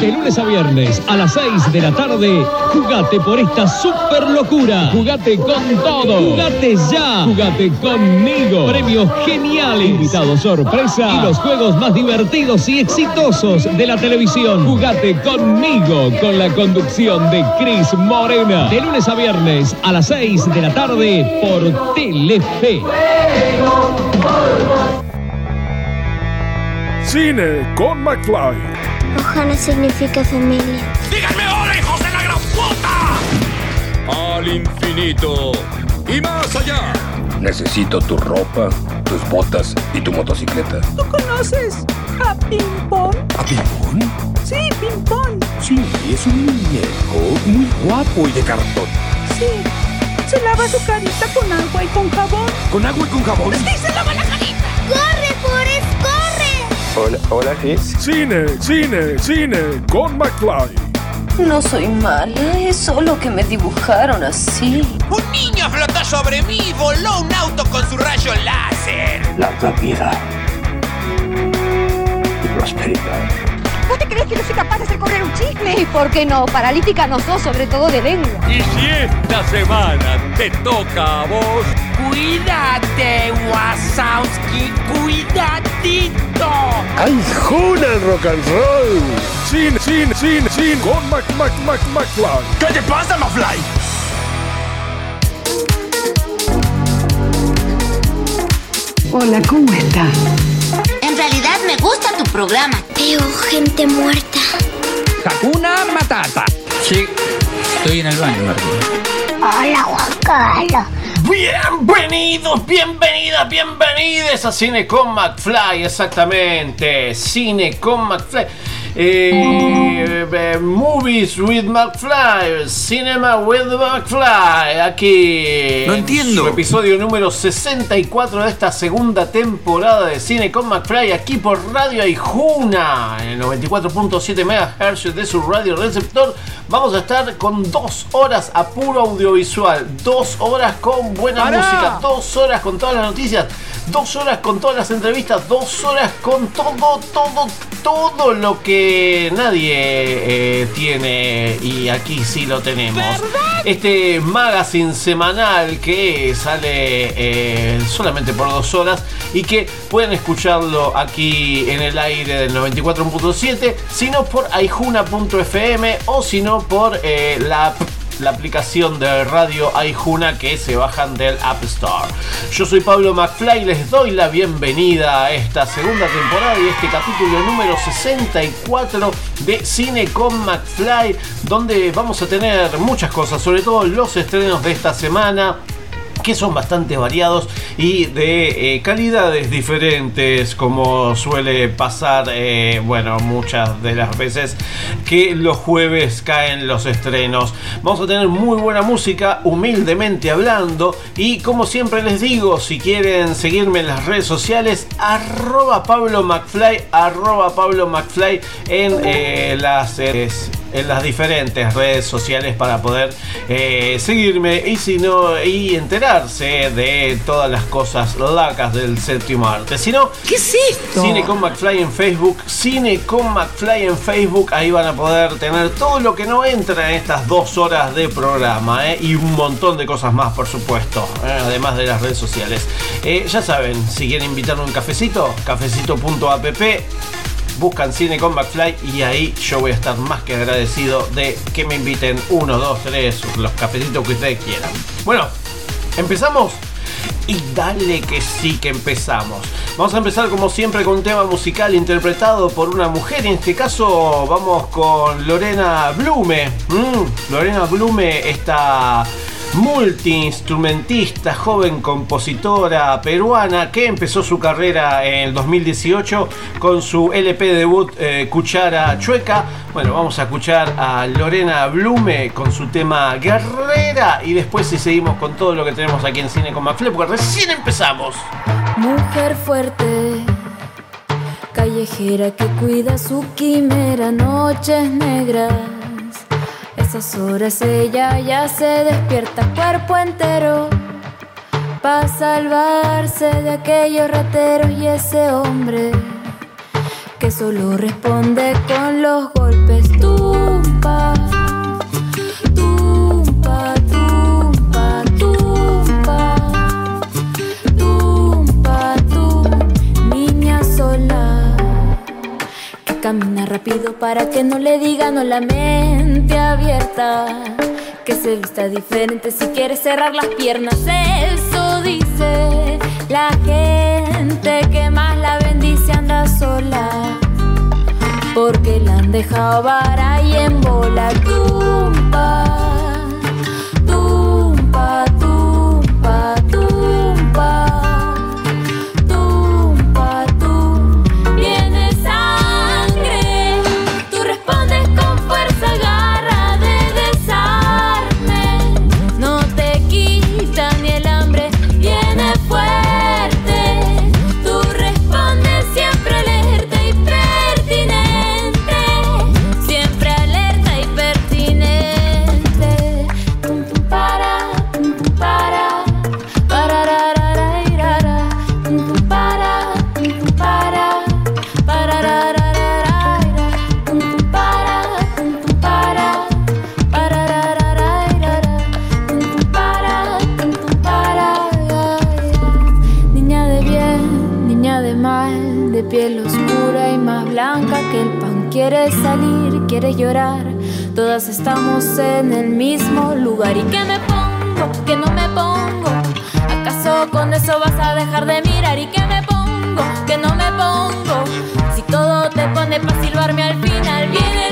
De lunes a viernes a las 6 de la tarde, jugate por esta super locura. Jugate con todo. Jugate ya. Jugate conmigo. Premios geniales. Invitados sorpresa. Y los juegos más divertidos y exitosos de la televisión. Jugate conmigo con la conducción de Cris Morena. De lunes a viernes a las 6 de la tarde por Telefe. Cine con McFly. Ohana significa familia. ¡Díganme hola, hijos de la gran puta! Al infinito y más allá. Necesito tu ropa, tus botas y tu motocicleta. ¿Tú conoces a Pimpón? ¿A Pimpón? Sí, Pimpón. Sí, es un muñeco muy guapo y de cartón. Sí. Se lava su carita con agua y con jabón. ¿Con agua y con jabón? Sí, se lava la carita. ¡Corre, Forrest, corre! Hola, hola, sí. Cine, cine, cine con McFly. No soy mala, es solo que me dibujaron así. Un niño flotó sobre mí y voló un auto con su rayo láser. Larga vida y prosperidad. ¿Vos te crees que no soy capaz de hacer correr un chisme? ¿Y por qué no? Paralítica no sos, sobre todo de lengua. Y si esta semana te toca a vos, Cuídate, Wasowski, cuidadito. ¡Ay, Juna en rock and roll! Cine, cine, cine, cine con Mac, Mac, Mac, McFly. ¿Qué te pasa, McFly? Hola, ¿cómo estás? En realidad me gusta tu programa. Veo gente muerta. Hakuna Matata. Sí, estoy en el baño, Martín. Hola, Juan Carlos. Bienvenidos, bienvenidas, bienvenidos a Cine con McFly, exactamente. Cine con McFly. Eh, eh, movies with McFly, Cinema with McFly. Aquí. No en entiendo. Su episodio número 64 de esta segunda temporada de Cine con McFly. Aquí por Radio Aijuna, en el 94.7 MHz de su radio receptor. Vamos a estar con dos horas a puro audiovisual, dos horas con buena música, dos horas con todas las noticias, dos horas con todas las entrevistas, dos horas con todo, todo, todo lo que nadie eh, tiene y aquí sí lo tenemos. Este magazine semanal que sale eh, solamente por dos horas y que pueden escucharlo aquí en el aire del 94.7, sino por aijuna.fm o sino por eh, la app la aplicación de radio Aijuna que se bajan del App Store. Yo soy Pablo McFly, les doy la bienvenida a esta segunda temporada y este capítulo número 64 de Cine con McFly, donde vamos a tener muchas cosas, sobre todo los estrenos de esta semana que son bastante variados y de eh, calidades diferentes como suele pasar eh, bueno muchas de las veces que los jueves caen los estrenos. Vamos a tener muy buena música humildemente hablando y como siempre les digo si quieren seguirme en las redes sociales arroba Pablo McFly arroba Pablo McFly en eh, las eh, en las diferentes redes sociales para poder eh, seguirme y si no y enterarse de todas las cosas locas del séptimo arte. Si no, ¿Qué es esto? Cine con McFly en Facebook, Cine con McFly en Facebook, ahí van a poder tener todo lo que no entra en estas dos horas de programa ¿eh? y un montón de cosas más, por supuesto, ¿eh? además de las redes sociales. Ya saben, si quieren invitarme un cafecito, cafecito.app buscan Cine con McFly y ahí yo voy a estar más que agradecido de que me inviten uno, dos, tres, los cafecitos que ustedes quieran. Bueno, empezamos. Y dale que sí que empezamos. Vamos a empezar como siempre con un tema musical interpretado por una mujer. En este caso vamos con Lorena Blume. Mm, Lorena Blume, esta multiinstrumentista, joven compositora peruana que empezó su carrera en el 2018 con su LP debut eh, Cuchara Chueca. Bueno, vamos a escuchar a Lorena Blume con su tema Guerrera y después si seguimos con todo lo que tenemos aquí en Cine con McFly porque recién empezamos. Mujer fuerte, callejera que cuida su quimera, noches negras. Esas horas ella ya se despierta cuerpo entero para salvarse de aquellos rateros y ese hombre que solo responde con los golpes. Tumpa, tumpa, tumpa, tumpa, tumpa, tum, niña sola que camina rápido para que no le digan no la abierta. Que se vista diferente si quiere cerrar las piernas. Eso dice la gente que más la bendice anda sola. Porque la han dejado vara y en bola. Tumba, Estamos en el mismo lugar. ¿Y qué me pongo? ¿Qué no me pongo? ¿Acaso con eso vas a dejar de mirar? ¿Y qué me pongo? ¿Qué no me pongo? Si todo te pone para silbarme al final, viene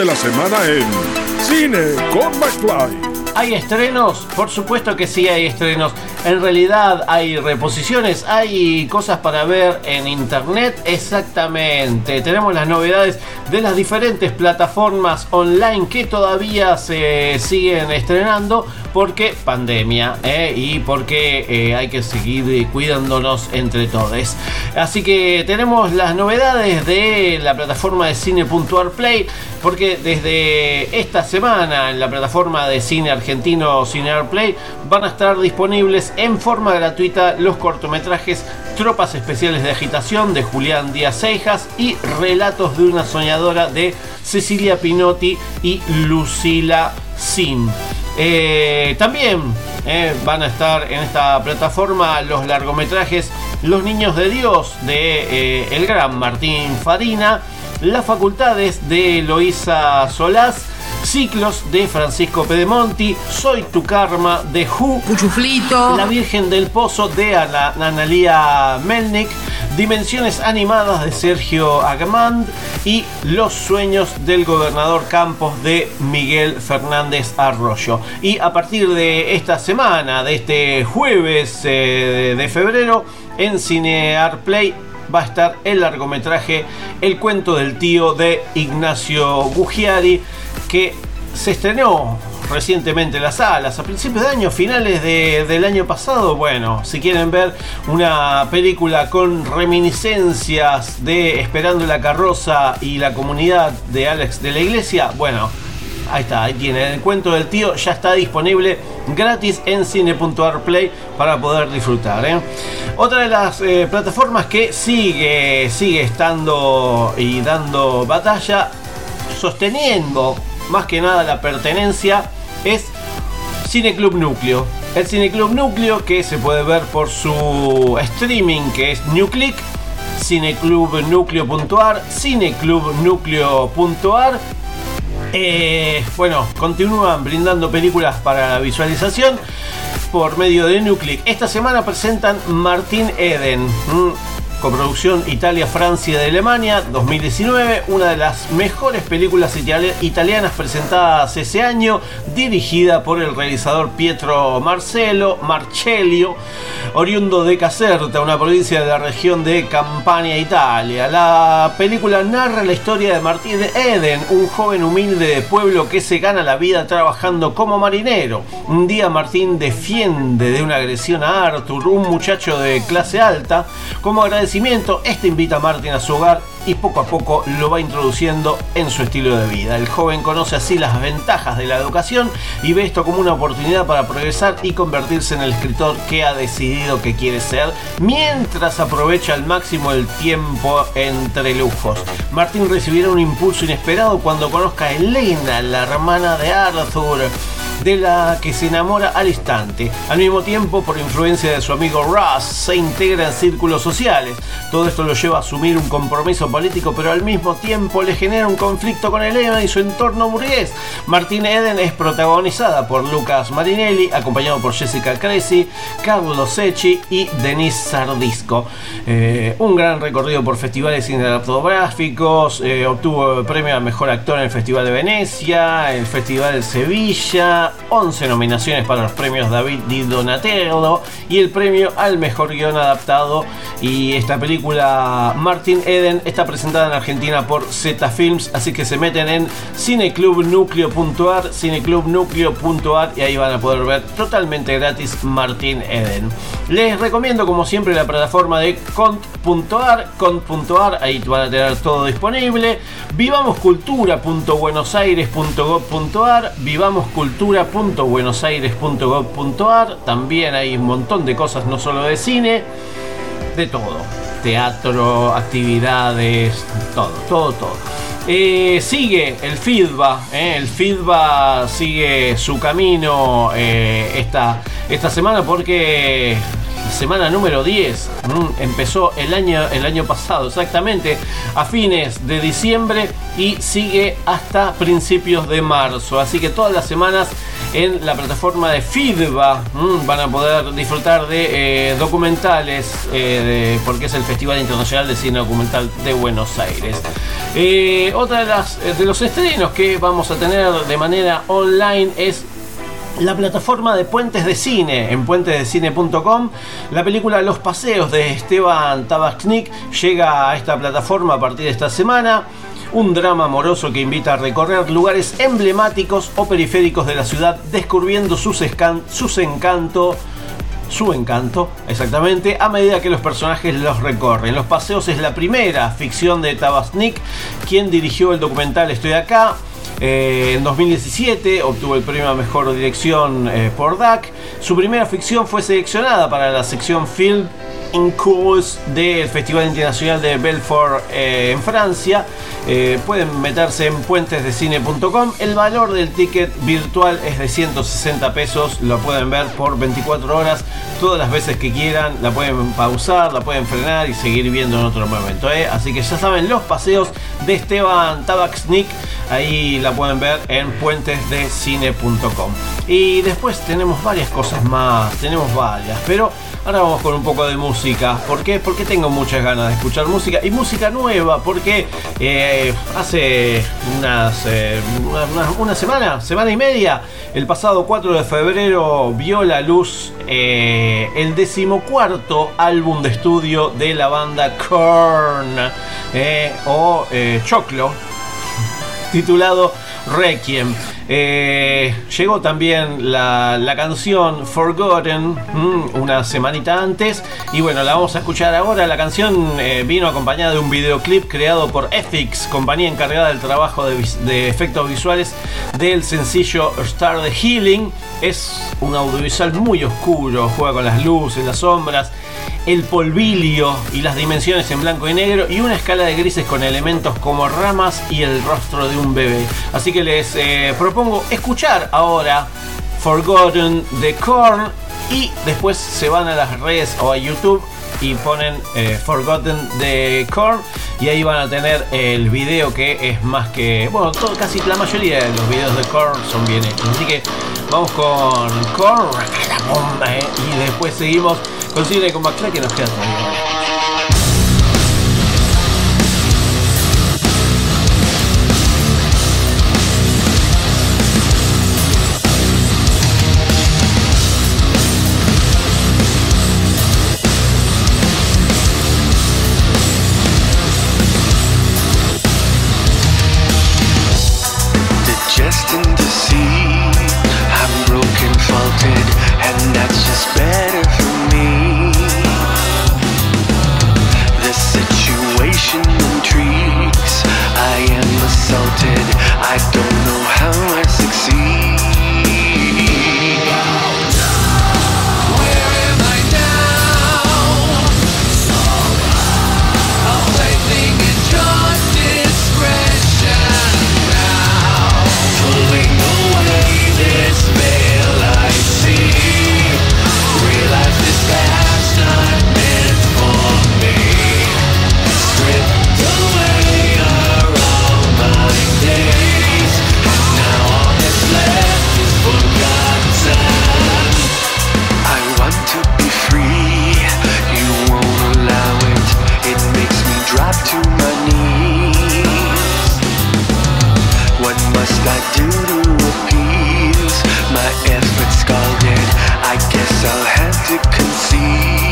de la semana en Cine con McFly. ¿Hay estrenos? Por supuesto que sí hay estrenos. En realidad hay reposiciones, hay cosas para ver en internet. Exactamente. Tenemos las novedades de las diferentes plataformas online que todavía se siguen estrenando porque pandemia ¿eh? y porque eh, hay que seguir cuidándonos entre todos. Así que tenemos las novedades de la plataforma de cine.arplay porque desde esta semana en la plataforma de cine argentino CineArplay van a estar disponibles en forma gratuita los cortometrajes Tropas Especiales de Agitación de Julián Díaz Seijas y Relatos de una Soñadora de Cecilia Pinotti y Lucila Sim. Eh, también eh, van a estar en esta plataforma los largometrajes Los Niños de Dios de eh, el gran Martín Farina, Las Facultades de Loisa Solás, Ciclos de Francisco Pedemonti, Soy tu Karma de Who, Cuchuflito, La Virgen del Pozo de Ana, Analia Melnik, Dimensiones Animadas de Sergio Agamand y Los Sueños del Gobernador Campos de Miguel Fernández Arroyo. Y a partir de esta semana, de este jueves eh, de febrero, en Cinear Play va a estar el largometraje El cuento del tío de Ignacio Gugiari, que se estrenó recientemente en las salas, a principios de año, finales del año pasado. Bueno, si quieren ver una película con reminiscencias de Esperando la carroza y la comunidad de Alex de la Iglesia, bueno, ahí está, ahí tienen. El cuento del tío ya está disponible gratis en cine.ar Play para poder disfrutar. ¿eh? Otra de las eh, plataformas que sigue, sigue estando y dando batalla, sosteniendo más que nada la pertenencia es Cineclub Núcleo. El Cineclub Núcleo que se puede ver por su streaming que es NewClick, cineclubnucleo.ar, cineclubnucleo.ar. Eh, bueno, continúan brindando películas para la visualización por medio de NewClick. Esta semana presentan Martín Eden coproducción Italia-Francia de Alemania 2019, una de las mejores películas italianas presentadas ese año, dirigida por el realizador Pietro Marcelo Marcellio, oriundo de Caserta, una provincia de la región de Campania, Italia. La película narra la historia de Martín Eden, un joven humilde de pueblo que se gana la vida trabajando como marinero. Un día Martín defiende de una agresión a Arthur, un muchacho de clase alta, como agradecimiento este invita a Martin a su hogar y poco a poco lo va introduciendo en su estilo de vida. El joven conoce así las ventajas de la educación y ve esto como una oportunidad para progresar y convertirse en el escritor que ha decidido que quiere ser, mientras aprovecha al máximo el tiempo entre lujos. Martin recibirá un impulso inesperado cuando conozca a Elena, la hermana de Arthur de la que se enamora al instante. Al mismo tiempo, por influencia de su amigo Russ, se integra en círculos sociales. Todo esto lo lleva a asumir un compromiso político, pero al mismo tiempo le genera un conflicto con Elena y su entorno burgués. Martín Eden es protagonizada por Lucas Marinelli, acompañado por Jessica Cresci, Carlos Secchi y Denise Sardisco. Eh, un gran recorrido por festivales cinematográficos, eh, obtuvo el premio a mejor actor en el Festival de Venecia, el Festival de Sevilla, 11 nominaciones para los premios David Di Donatello y el premio al mejor guion adaptado. Y esta película Martin Eden está presentada en Argentina por Z Films, así que se meten en cineclubnucleo.ar, cineclubnucleo.ar y ahí van a poder ver totalmente gratis Martin Eden. Les recomiendo como siempre la plataforma de cont.ar, cont.ar, ahí van a tener todo disponible. Vivamoscultura.buenosaires.gov.ar, Vivamos Cultura cultura.buenosaires.gov.ar. También hay un montón de cosas, no solo de cine, de todo. Teatro, actividades, todo, todo, todo. Eh, sigue el feedback, eh, el feedback sigue su camino eh, esta, esta semana porque semana número 10. Mm, empezó el año, el año pasado, exactamente a fines de diciembre y sigue hasta principios de marzo. Así que todas las semanas en la plataforma de Feedback mm, van a poder disfrutar de eh, documentales, eh, porque es el Festival Internacional de Cine Documental de Buenos Aires. Eh, otra de, las, de los estrenos que vamos a tener de manera online es la plataforma de Puentes de Cine en puentesdecine.com. La película Los Paseos de Esteban Tabachnik llega a esta plataforma a partir de esta semana. Un drama amoroso que invita a recorrer lugares emblemáticos o periféricos de la ciudad, descubriendo sus, sus encantos su encanto, exactamente, a medida que los personajes los recorren. Los paseos es la primera ficción de Tabachnik, quien dirigió el documental Estoy acá, eh, en 2017 obtuvo el premio a Mejor Dirección eh, por DAC. Su primera ficción fue seleccionada para la sección Film in del Festival Internacional de Belfort eh, en Francia. pueden meterse en puentesdecine.com. El valor del ticket virtual es de 160 pesos. Lo pueden ver por 24 horas, todas las veces que quieran. La pueden pausar, la pueden frenar y seguir viendo en otro momento. Así que ya saben, los paseos de Esteban Tabaksnik. Ahí la pueden ver en puentesdecine.com. Y después tenemos varias cosas más, tenemos varias, pero Ahora vamos con un poco de música. ¿Por qué? Porque tengo muchas ganas de escuchar música y música nueva. Porque eh, hace unas, eh, una, una semana, semana y media, el pasado 4 de febrero vio la luz eh, el decimocuarto álbum de estudio de la banda Korn o Choclo, titulado Requiem. Eh, llegó también la, canción Forgotten mm, una semanita antes y bueno, la vamos a escuchar ahora. La canción eh, vino acompañada de un videoclip creado por FX, compañía encargada del trabajo de efectos visuales del sencillo Star the Healing. Es un audiovisual muy oscuro, juega con las luces, las sombras, el polvilio y las dimensiones en blanco y negro y una escala de grises con elementos como ramas y el rostro de un bebé. Así que les eh, propongo escuchar ahora Forgotten de Korn y después se van a las redes o a YouTube y ponen eh, Forgotten de Korn y ahí van a tener el video que es más que bueno todo, casi la mayoría de los videos de Korn son bien hechos. Así que vamos con Korn eh, y después seguimos con Cine con McFly que nos queda todavía that's just better for me. The situation intrigues. I am assaulted. I don't know how I must I do to appease my efforts scalded? I guess I'll have to concede.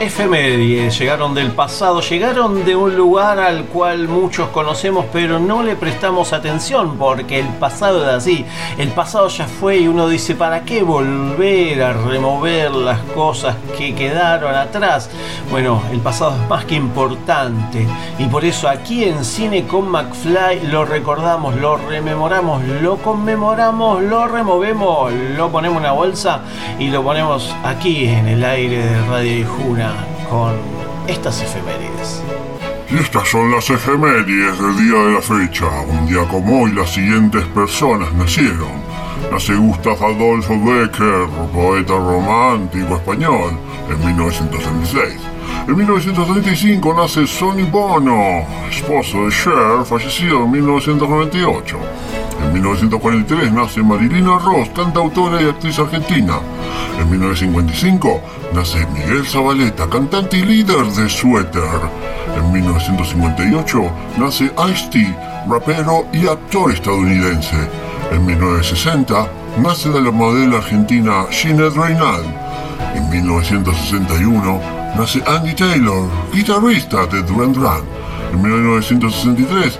Efemérides, llegaron del pasado, llegaron de un lugar al cual muchos conocemos pero no le prestamos atención porque el pasado es así, el pasado ya fue y uno dice, ¿para qué volver a remover las cosas que quedaron atrás? Bueno, el pasado es más que importante y por eso aquí en Cine con McFly lo recordamos, lo rememoramos, lo conmemoramos, lo removemos, lo ponemos en una bolsa y lo ponemos aquí en el aire de Radio Ijuna con estas efemérides. Y estas son las efemérides del día de la fecha. Un día como hoy las siguientes personas nacieron. Nace Gustav Adolfo Becker, poeta romántico español, en 1936. En 1935 nace Sonny Bono, esposo de Cher, fallecido en 1998. En 1943 nace Marilina Ross, cantautora y actriz argentina. En 1955 nace Miguel Zabaleta, cantante y líder de Suéter. En 1958 nace Ice-T, rapero y actor estadounidense. En 1960 nace la modelo argentina Ginette Reynal. En 1961 nace Andy Taylor, guitarrista de Duran Duran. En 1963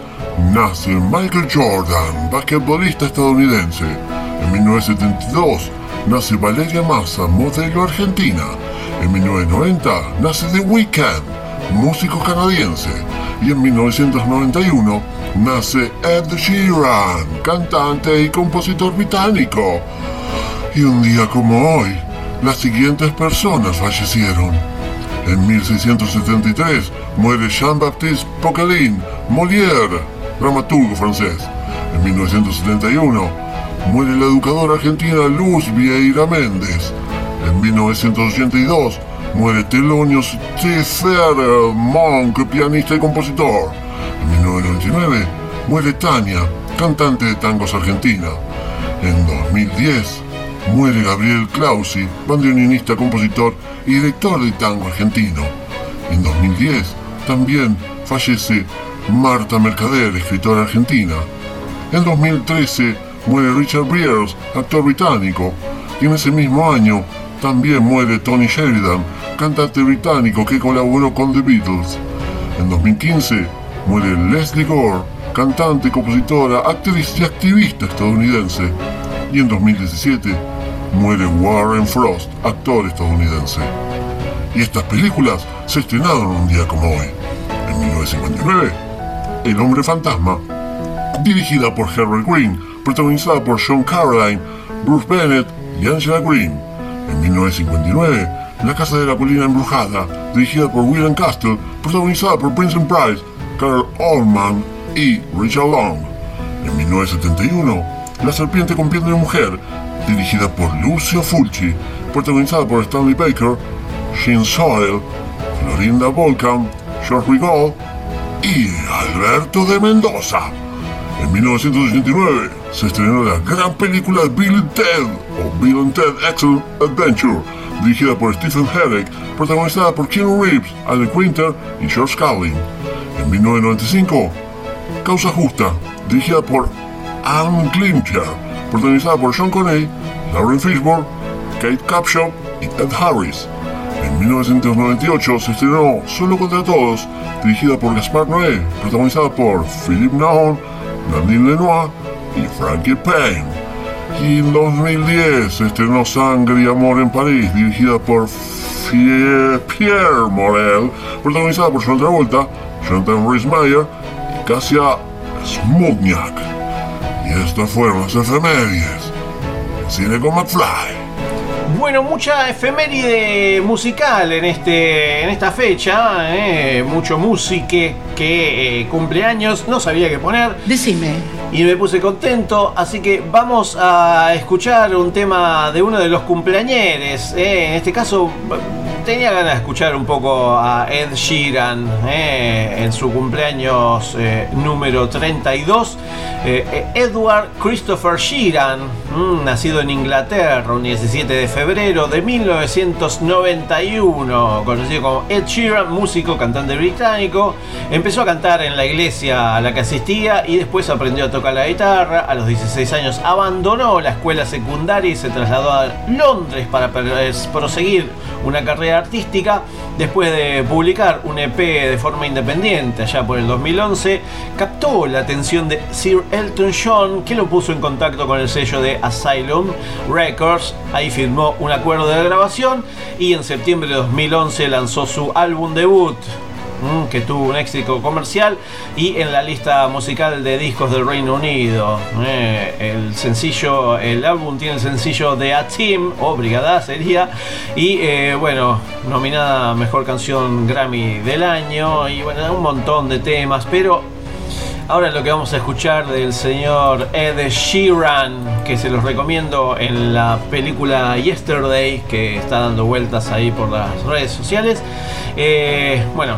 nace Michael Jordan, basquetbolista estadounidense. En 1972 nace Valeria Massa, modelo argentina. En 1990 nace The Weeknd, músico canadiense. Y en 1991 nace Ed Sheeran, cantante y compositor británico. Y un día como hoy, las siguientes personas fallecieron. En 1673 muere Jean-Baptiste Poquelin, Molière, dramaturgo francés. En 1971 muere la educadora argentina Luz Vieira Méndez. En 1982 muere Thelonious Cipher Monk, pianista y compositor. En 1999 muere Tania, cantante de tangos argentina. En 2010 muere Gabriel Clausi, bandoneonista, compositor y director de tango argentino. En 2010 también fallece Marta Mercader, escritora argentina. En 2013 muere Richard Briers, actor británico. Y en ese mismo año también muere Tony Sheridan, cantante británico que colaboró con The Beatles. En 2015 muere Leslie Gore, cantante, compositora, actriz y activista estadounidense. Y en 2017 muere Warren Frost, actor estadounidense. Y estas películas se estrenaron un día como hoy. En 1959, El hombre fantasma, dirigida por Herbert Green, protagonizada por Sean Caroline, Bruce Bennett y Angela Green. En 1959, La casa de la colina embrujada, dirigida por William Castle, protagonizada por Vincent Price, Carl Allman y Richard Long. En 1971, La serpiente con piel de mujer, dirigida por Lucio Fulci, protagonizada por Stanley Baker, Shane Soil, Florinda Volcan, George Rigaud y Alberto de Mendoza. En 1989 se estrenó la gran película Bill Ted o Bill and Ted Excellent Adventure, dirigida por Stephen Herrick, protagonizada por Keanu Reeves, Alec Winter y George Carlin. En 1995, Causa Justa, dirigida por Anne Glimcher, protagonizada por Sean Connery, Lauren Fishburne, Kate Capshaw y Ed Harris. En 1998 se estrenó Solo contra Todos, dirigida por Gaspar Noé, protagonizada por Philippe Nahon, Nadine Lenoir y Frankie Payne. Y en 2010 se estrenó Sangre y Amor en París, dirigida por Pierre Morel, protagonizada por John Travolta, Jonathan Rhys-Meyer y Kasia Smugniak. Y estas fueron las efemérides. Cine con McFly. Bueno, mucha efeméride musical en, este, en esta fecha, ¿eh? mucho musique que eh, cumpleaños, no sabía qué poner. Decime. Y me puse contento, así que vamos a escuchar un tema de uno de los cumpleañeres. ¿eh? En este caso, tenía ganas de escuchar un poco a Ed Sheeran eh, en su cumpleaños eh, número 32. Eh, Edward Christopher Sheeran, mm, nacido en Inglaterra un 17 de febrero de 1991, conocido como Ed Sheeran, músico, cantante británico. Empezó a cantar en la iglesia a la que asistía y después aprendió a tocar la guitarra. A los 16 años abandonó la escuela secundaria y se trasladó a Londres para proseguir una carrera artística. Después de publicar un EP de forma independiente allá por el 2011, captó la atención de Sir Elton John, que lo puso en contacto con el sello de Asylum Records. Ahí firmó un acuerdo de grabación y en septiembre de 2011 lanzó su álbum debut. Mm, que tuvo un éxito comercial y en la lista musical de discos del Reino Unido. Eh, el sencillo, el álbum tiene el sencillo de A Team, o Brigada sería, y eh, bueno, nominada Mejor Canción Grammy del año, y bueno, un montón de temas, pero Ahora lo que vamos a escuchar del señor Ed Sheeran, que se los recomiendo en la película Yesterday, que está dando vueltas ahí por las redes sociales. Eh, bueno,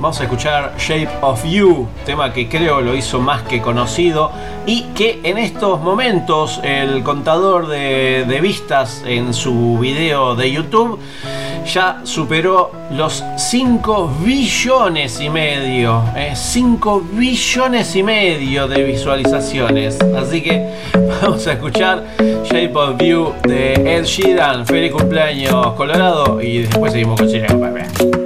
vamos a escuchar Shape of You, tema que creo lo hizo más que conocido y que en estos momentos el contador de, vistas en su video de YouTube ya superó los 5 billones y medio. 5 billones y medio de visualizaciones. Así que vamos a escuchar Shape of You de Ed Sheeran. Feliz cumpleaños, Colorado. Y después seguimos con Chile. Bye, bye.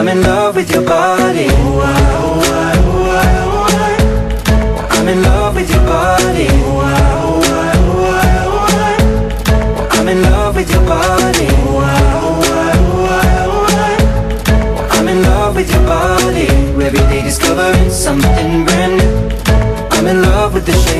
I'm in love with your body. I'm in love with your body. I'm in love with your body. I'm in love with your body. Every day discovering something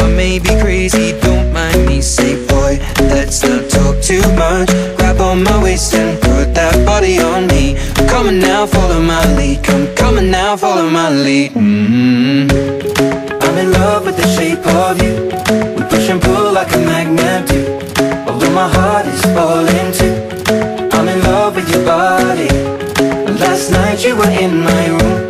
I may be crazy, don't mind me. Say, boy, let's not talk too much. Grab on my waist and put that body on me. Come on now, follow my lead. Come, on now, follow my lead. mm I'm in love with the shape of you. We push and pull like a magnet do. Although my heart is falling too. I'm in love with your body. Last night you were in my room.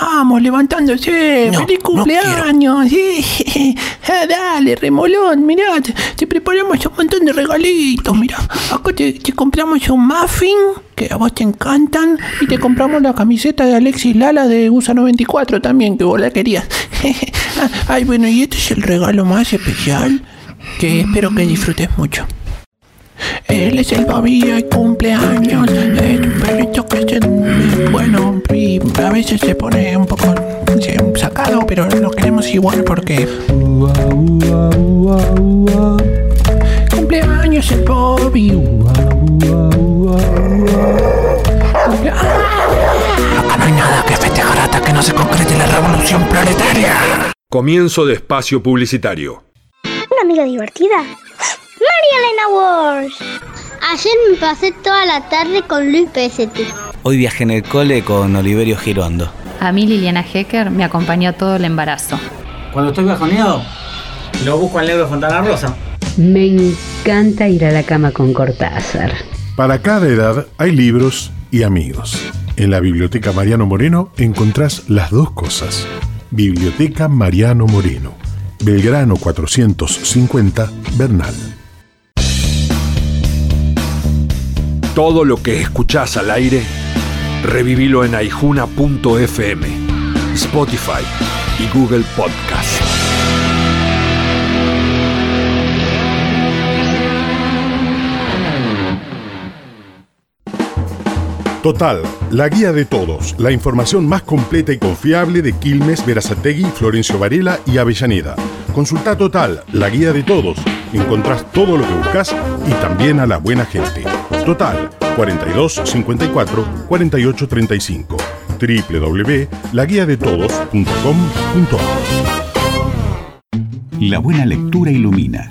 Vamos, levantándose. No, ¡Feliz no cumpleaños! sí. Ah, Dale, remolón, mirá, te, te preparamos un montón de regalitos, mirá. Acá te, te compramos un muffin, que a vos te encantan, y te compramos la camiseta de Alexis Lala de USA 94 también, que vos la querías. Ah, Ay, bueno, y este es el regalo más especial, que espero que disfrutes mucho. Él es el Bobby y cumpleaños. Es un perrito que es eh, bueno y a veces se pone un poco sacado, pero lo queremos igual porque. Cumpleaños el Bobby. Cumplea- Acá no hay nada que festejar hasta que no se concrete la revolución planetaria. Comienzo de espacio publicitario. Una amiga divertida. María Elena Walsh. Ayer me pasé toda la tarde con Luis Pesetti. Hoy viajé en el cole con Oliverio Girondo. A mí Liliana Hecker me acompañó todo el embarazo. Cuando estoy bajoneado, lo busco al negro Fontana Rosa. Me encanta ir a la cama con Cortázar. Para cada edad hay libros y amigos. En la Biblioteca Mariano Moreno encontrás las dos cosas. Biblioteca Mariano Moreno, Belgrano 450, Bernal. Todo lo que escuchás al aire, revivilo en aijuna.fm, Spotify y Google Podcast. Total, la guía de todos, la información más completa y confiable de Quilmes, Verazategui, Florencio Varela y Avellaneda. Consulta Total, la guía de todos. Encontrás todo lo que buscas y también a la buena gente. Total, 42 54 48 35. www.laguiadetodos.com.ar La buena lectura ilumina.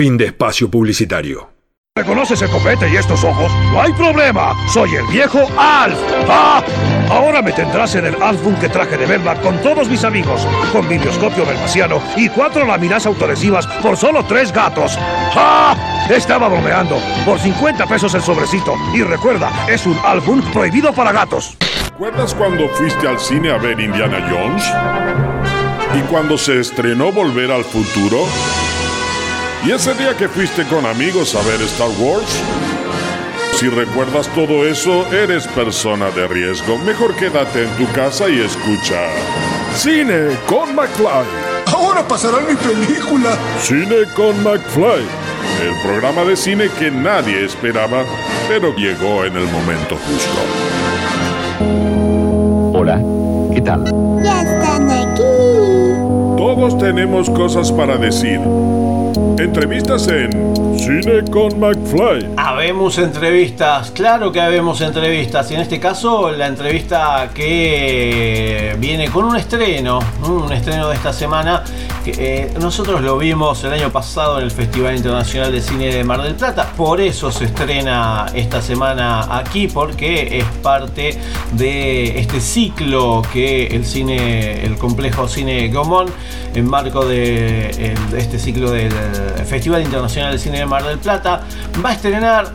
Fin de espacio publicitario. ¿Reconoces el copete y estos ojos? No hay problema. Soy el viejo Alf. ¡Ah! Ahora me tendrás en el álbum que traje de Belma con todos mis amigos, con videoscopio belmasiano y cuatro láminas autoadhesivas por solo tres gatos. ¡Ah! Estaba bromeando. Por 50 pesos el sobrecito. Y recuerda, es un álbum prohibido para gatos. ¿Recuerdas cuando fuiste al cine a ver Indiana Jones? ¿Y cuando se estrenó Volver al Futuro? ¿Y ese día que fuiste con amigos a ver Star Wars? Si recuerdas todo eso, eres persona de riesgo. Mejor quédate en tu casa y escucha. Cine con McFly. Ahora pasará mi película. Cine con McFly. El programa de cine que nadie esperaba, pero llegó en el momento justo. Hola, ¿qué tal? Ya están aquí. Todos tenemos cosas para decir. Entrevistas en Cine con McFly. Habemos entrevistas, claro que habemos entrevistas. Y en este caso, la entrevista que viene con un estreno, ¿no? un estreno de esta semana. Eh, nosotros lo vimos el año pasado en el Festival Internacional de Cine de Mar del Plata. Por eso se estrena esta semana aquí, porque es parte de este ciclo que el cine, el complejo Cine Gomón, en marco de este ciclo del Festival Internacional de Cine de Mar del Plata, va a estrenar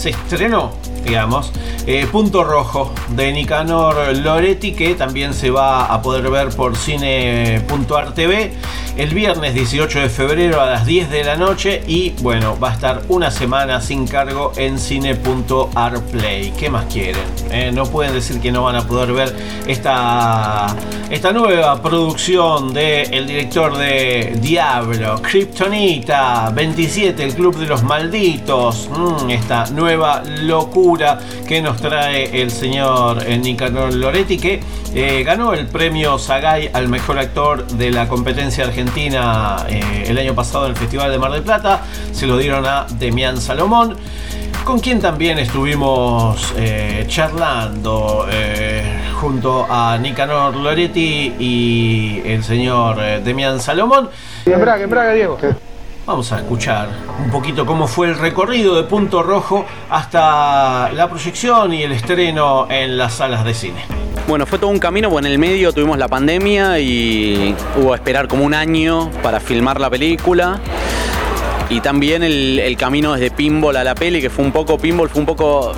se estrenó digamos. Eh, Punto Rojo de Nicanor Loretti, que también se va a poder ver por cine.ar TV el viernes 18 de febrero a las 10 de la noche y bueno, va a estar una semana sin cargo en cine.ar Play. ¿Qué más quieren? Eh, no pueden decir que no van a poder ver esta, esta nueva producción del director de Diablo, Kryptonita 27, el Club de los Malditos. Mm, esta nueva locura que nos trae el señor eh, Nicanor Loretti, que eh, ganó el premio Sagay al mejor actor de la competencia argentina eh, el año pasado en el Festival de Mar del Plata. Se lo dieron a Demián Salomón, con quien también estuvimos charlando junto a Nicanor Loretti y el señor eh, Demián Salomón. Embrague, embrague, Diego. Vamos a escuchar un poquito cómo fue el recorrido de Punto Rojo hasta la proyección y el estreno en las salas de cine. Bueno, fue todo un camino, porque en el medio tuvimos la pandemia y hubo que esperar como un año para filmar la película. Y también el, camino desde Pinball a la peli, que fue un poco Pinball, fue un poco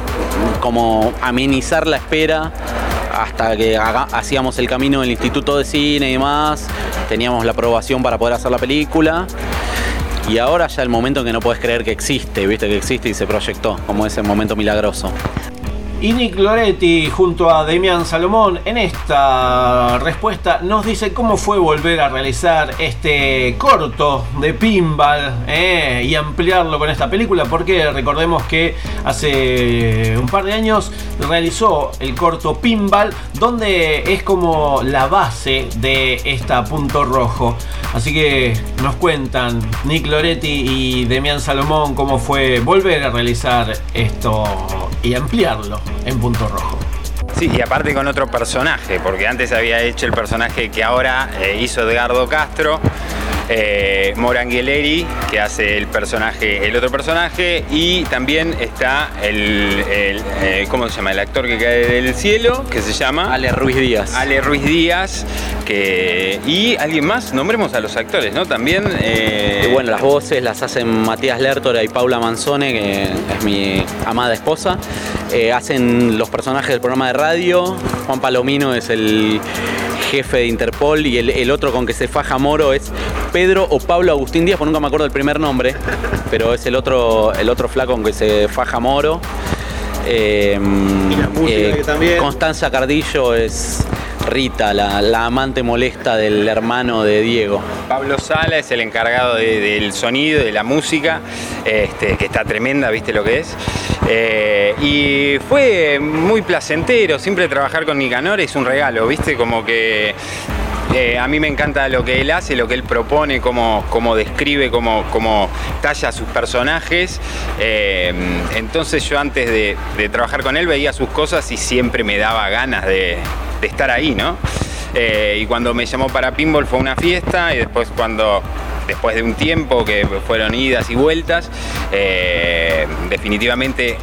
como amenizar la espera hasta que hacíamos el camino del Instituto de Cine y demás. Teníamos la aprobación para poder hacer la película. Y ahora ya el momento en que no puedes creer que existe, viste que existe y se proyectó, como ese momento milagroso. Y Nick Loretti junto a Demian Salomón en esta respuesta nos dice cómo fue volver a realizar este corto de pinball eh, y ampliarlo con esta película porque recordemos que hace un par de años realizó el corto pinball donde es como la base de esta punto rojo. Así que nos cuentan Nick Loretti y Demian Salomón cómo fue volver a realizar esto y ampliarlo en punto rojo. Sí, y aparte con otro personaje, porque antes había hecho el personaje que ahora eh, hizo Edgardo Castro, eh, Morangheleri, que hace el personaje, el otro personaje, y también está el, el, eh, ¿cómo se llama? El actor que cae del cielo, que se llama Ale Ruiz Díaz. Ale Ruiz Díaz, que y alguien más, nombremos a los actores, ¿no? También. eh, Y bueno, las voces las hacen Matías Lertora y Paula Manzone, que es mi amada esposa. Eh, hacen los personajes del programa de radio. Juan Palomino es el jefe de Interpol y el, el otro con que se faja Moro es Pedro o Pablo Agustín Díaz, porque nunca me acuerdo el primer nombre, pero es el otro, el otro flaco con que se faja Moro. Eh, eh, que también. Constanza Cardillo es Rita, la, amante molesta del hermano de Diego. Pablo Sala es el encargado de- del sonido, de la música, este, que está tremenda, viste lo que es. Eh, y fue muy placentero, siempre trabajar con Nicanor es un regalo, viste, como que eh, a mí me encanta lo que él hace, lo que él propone, cómo, cómo describe, cómo, cómo talla sus personajes. Eh, entonces yo antes de, de trabajar con él veía sus cosas y siempre me daba ganas de, de estar ahí, ¿no? Eh, y cuando me llamó para Pinball fue una fiesta y después cuando después de un tiempo que fueron idas y vueltas, eh, definitivamente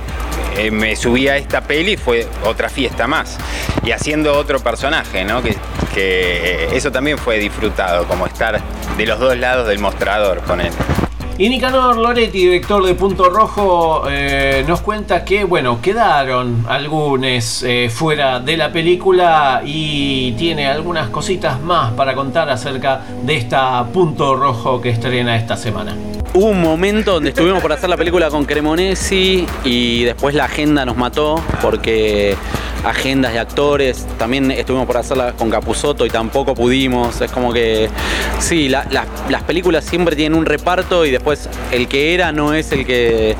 eh, me subí a esta peli fue otra fiesta más y haciendo otro personaje, ¿no? Que, eso también fue disfrutado, como estar de los dos lados del mostrador con él. Y Nicanor Loretti, director de Punto Rojo, eh, nos cuenta que, bueno, quedaron algunos eh, fuera de la película y tiene algunas cositas más para contar acerca de esta Punto Rojo que estrena esta semana. Hubo un momento donde estuvimos por hacer la película con Cremonesi y después la agenda nos mató porque agendas de actores, también estuvimos por hacerla con Capusotto y tampoco pudimos, es como que sí, la- la- las películas siempre tienen un reparto y después el que era no es el que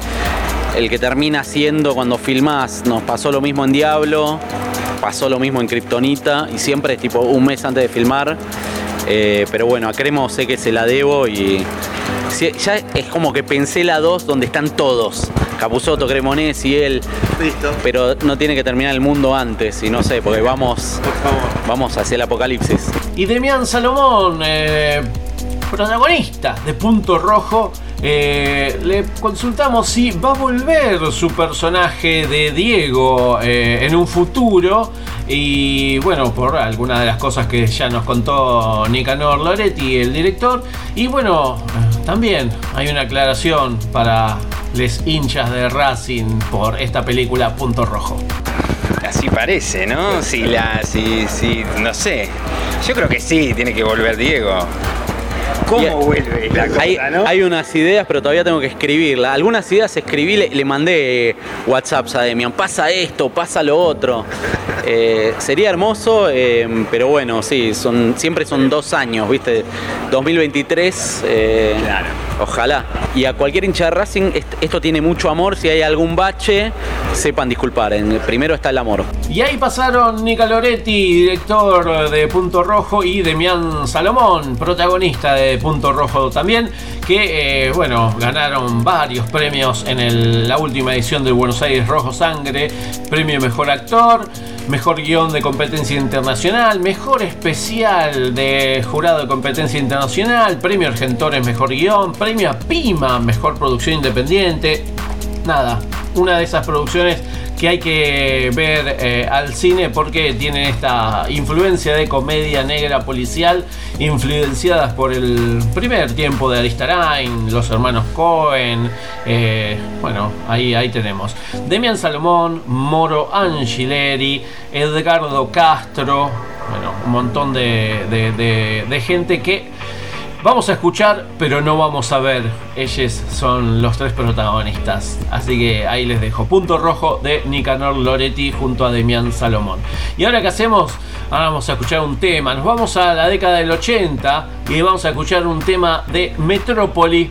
el que termina siendo cuando filmás. Nos pasó lo mismo en Diablo, pasó lo mismo en Kryptonita y siempre es tipo un mes antes de filmar. Eh, pero bueno, a Cremo sé que se la debo y ya es como que pensé la 2 donde están todos. Capusotto, Cremonesi y él. Listo. Pero no tiene que terminar el mundo antes y no sé, porque vamos, vamos hacia el apocalipsis. Y Demian Salomón, eh, protagonista de Punto Rojo, eh, le consultamos si va a volver su personaje de Diego eh, en un futuro. Y bueno, por algunas de las cosas que ya nos contó Nicanor Loretti, el director. Y bueno, eh, también hay una aclaración para les hinchas de Racing por esta película Punto Rojo. Así parece, ¿no? Si la, si, si, no sé. Yo creo que sí, tiene que volver Diego. ¿Cómo vuelve la cosa, hay, no? hay unas ideas, pero todavía tengo que escribirlas. Algunas ideas escribí, le, le mandé WhatsApps a Demian. Pasa esto, pasa lo otro. Eh, sería hermoso, eh, pero bueno, sí, son, siempre son dos años, ¿viste? 2023, eh, ojalá. Y a cualquier hincha de Racing, est- esto tiene mucho amor. Si hay algún bache, sepan disculpar. En- primero está el amor. Y ahí pasaron Nica Loretti, director de Punto Rojo, y Demián Salomón, protagonista de Punto Rojo también, que, eh, bueno, ganaron varios premios en la última edición del Buenos Aires Rojo Sangre, premio Mejor Actor, Mejor Guión de Competencia Internacional, Mejor Especial de Jurado de Competencia Internacional, Premio Argentores Mejor Guión, Premio a Pima Mejor Producción Independiente, nada, una de esas producciones que hay que ver eh, al cine porque tienen esta influencia de comedia negra policial, influenciadas por el primer tiempo de Aristarain, los hermanos Cohen, eh, bueno, ahí, ahí tenemos. Demian Salomón, Moro Angileri, Edgardo Castro, bueno, un montón de, de- gente que Vamos a escuchar, pero no vamos a ver. Ellos son los tres protagonistas. Así que ahí les dejo. Punto rojo de Nicanor Loretti junto a Demián Salomón. Y ahora qué hacemos? Ahora vamos a escuchar un tema. Nos vamos a la década del 80 y vamos a escuchar un tema de Metrópoli.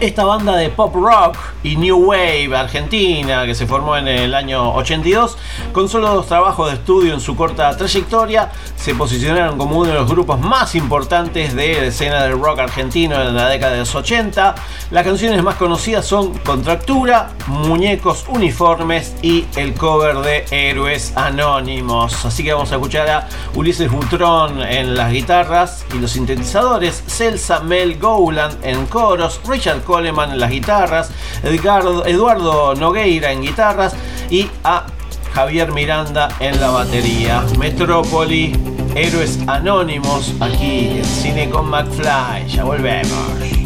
Esta banda de pop rock y new wave argentina que se formó en el año 82, con solo dos trabajos de estudio en su corta trayectoria, se posicionaron como uno de los grupos más importantes de la escena del rock argentino en la década de los 80. Las canciones más conocidas son Contractura, Muñecos Uniformes y el cover de Héroes Anónimos. Así que vamos a escuchar a Ulises Butrón en las guitarras y los sintetizadores, Celsa Mel Gowland en coros, Richard Coleman en las guitarras, Eduardo Nogueira en guitarras y a Javier Miranda en la batería. Metrópoli, Héroes Anónimos, aquí en Cine con McFly. Ya volvemos.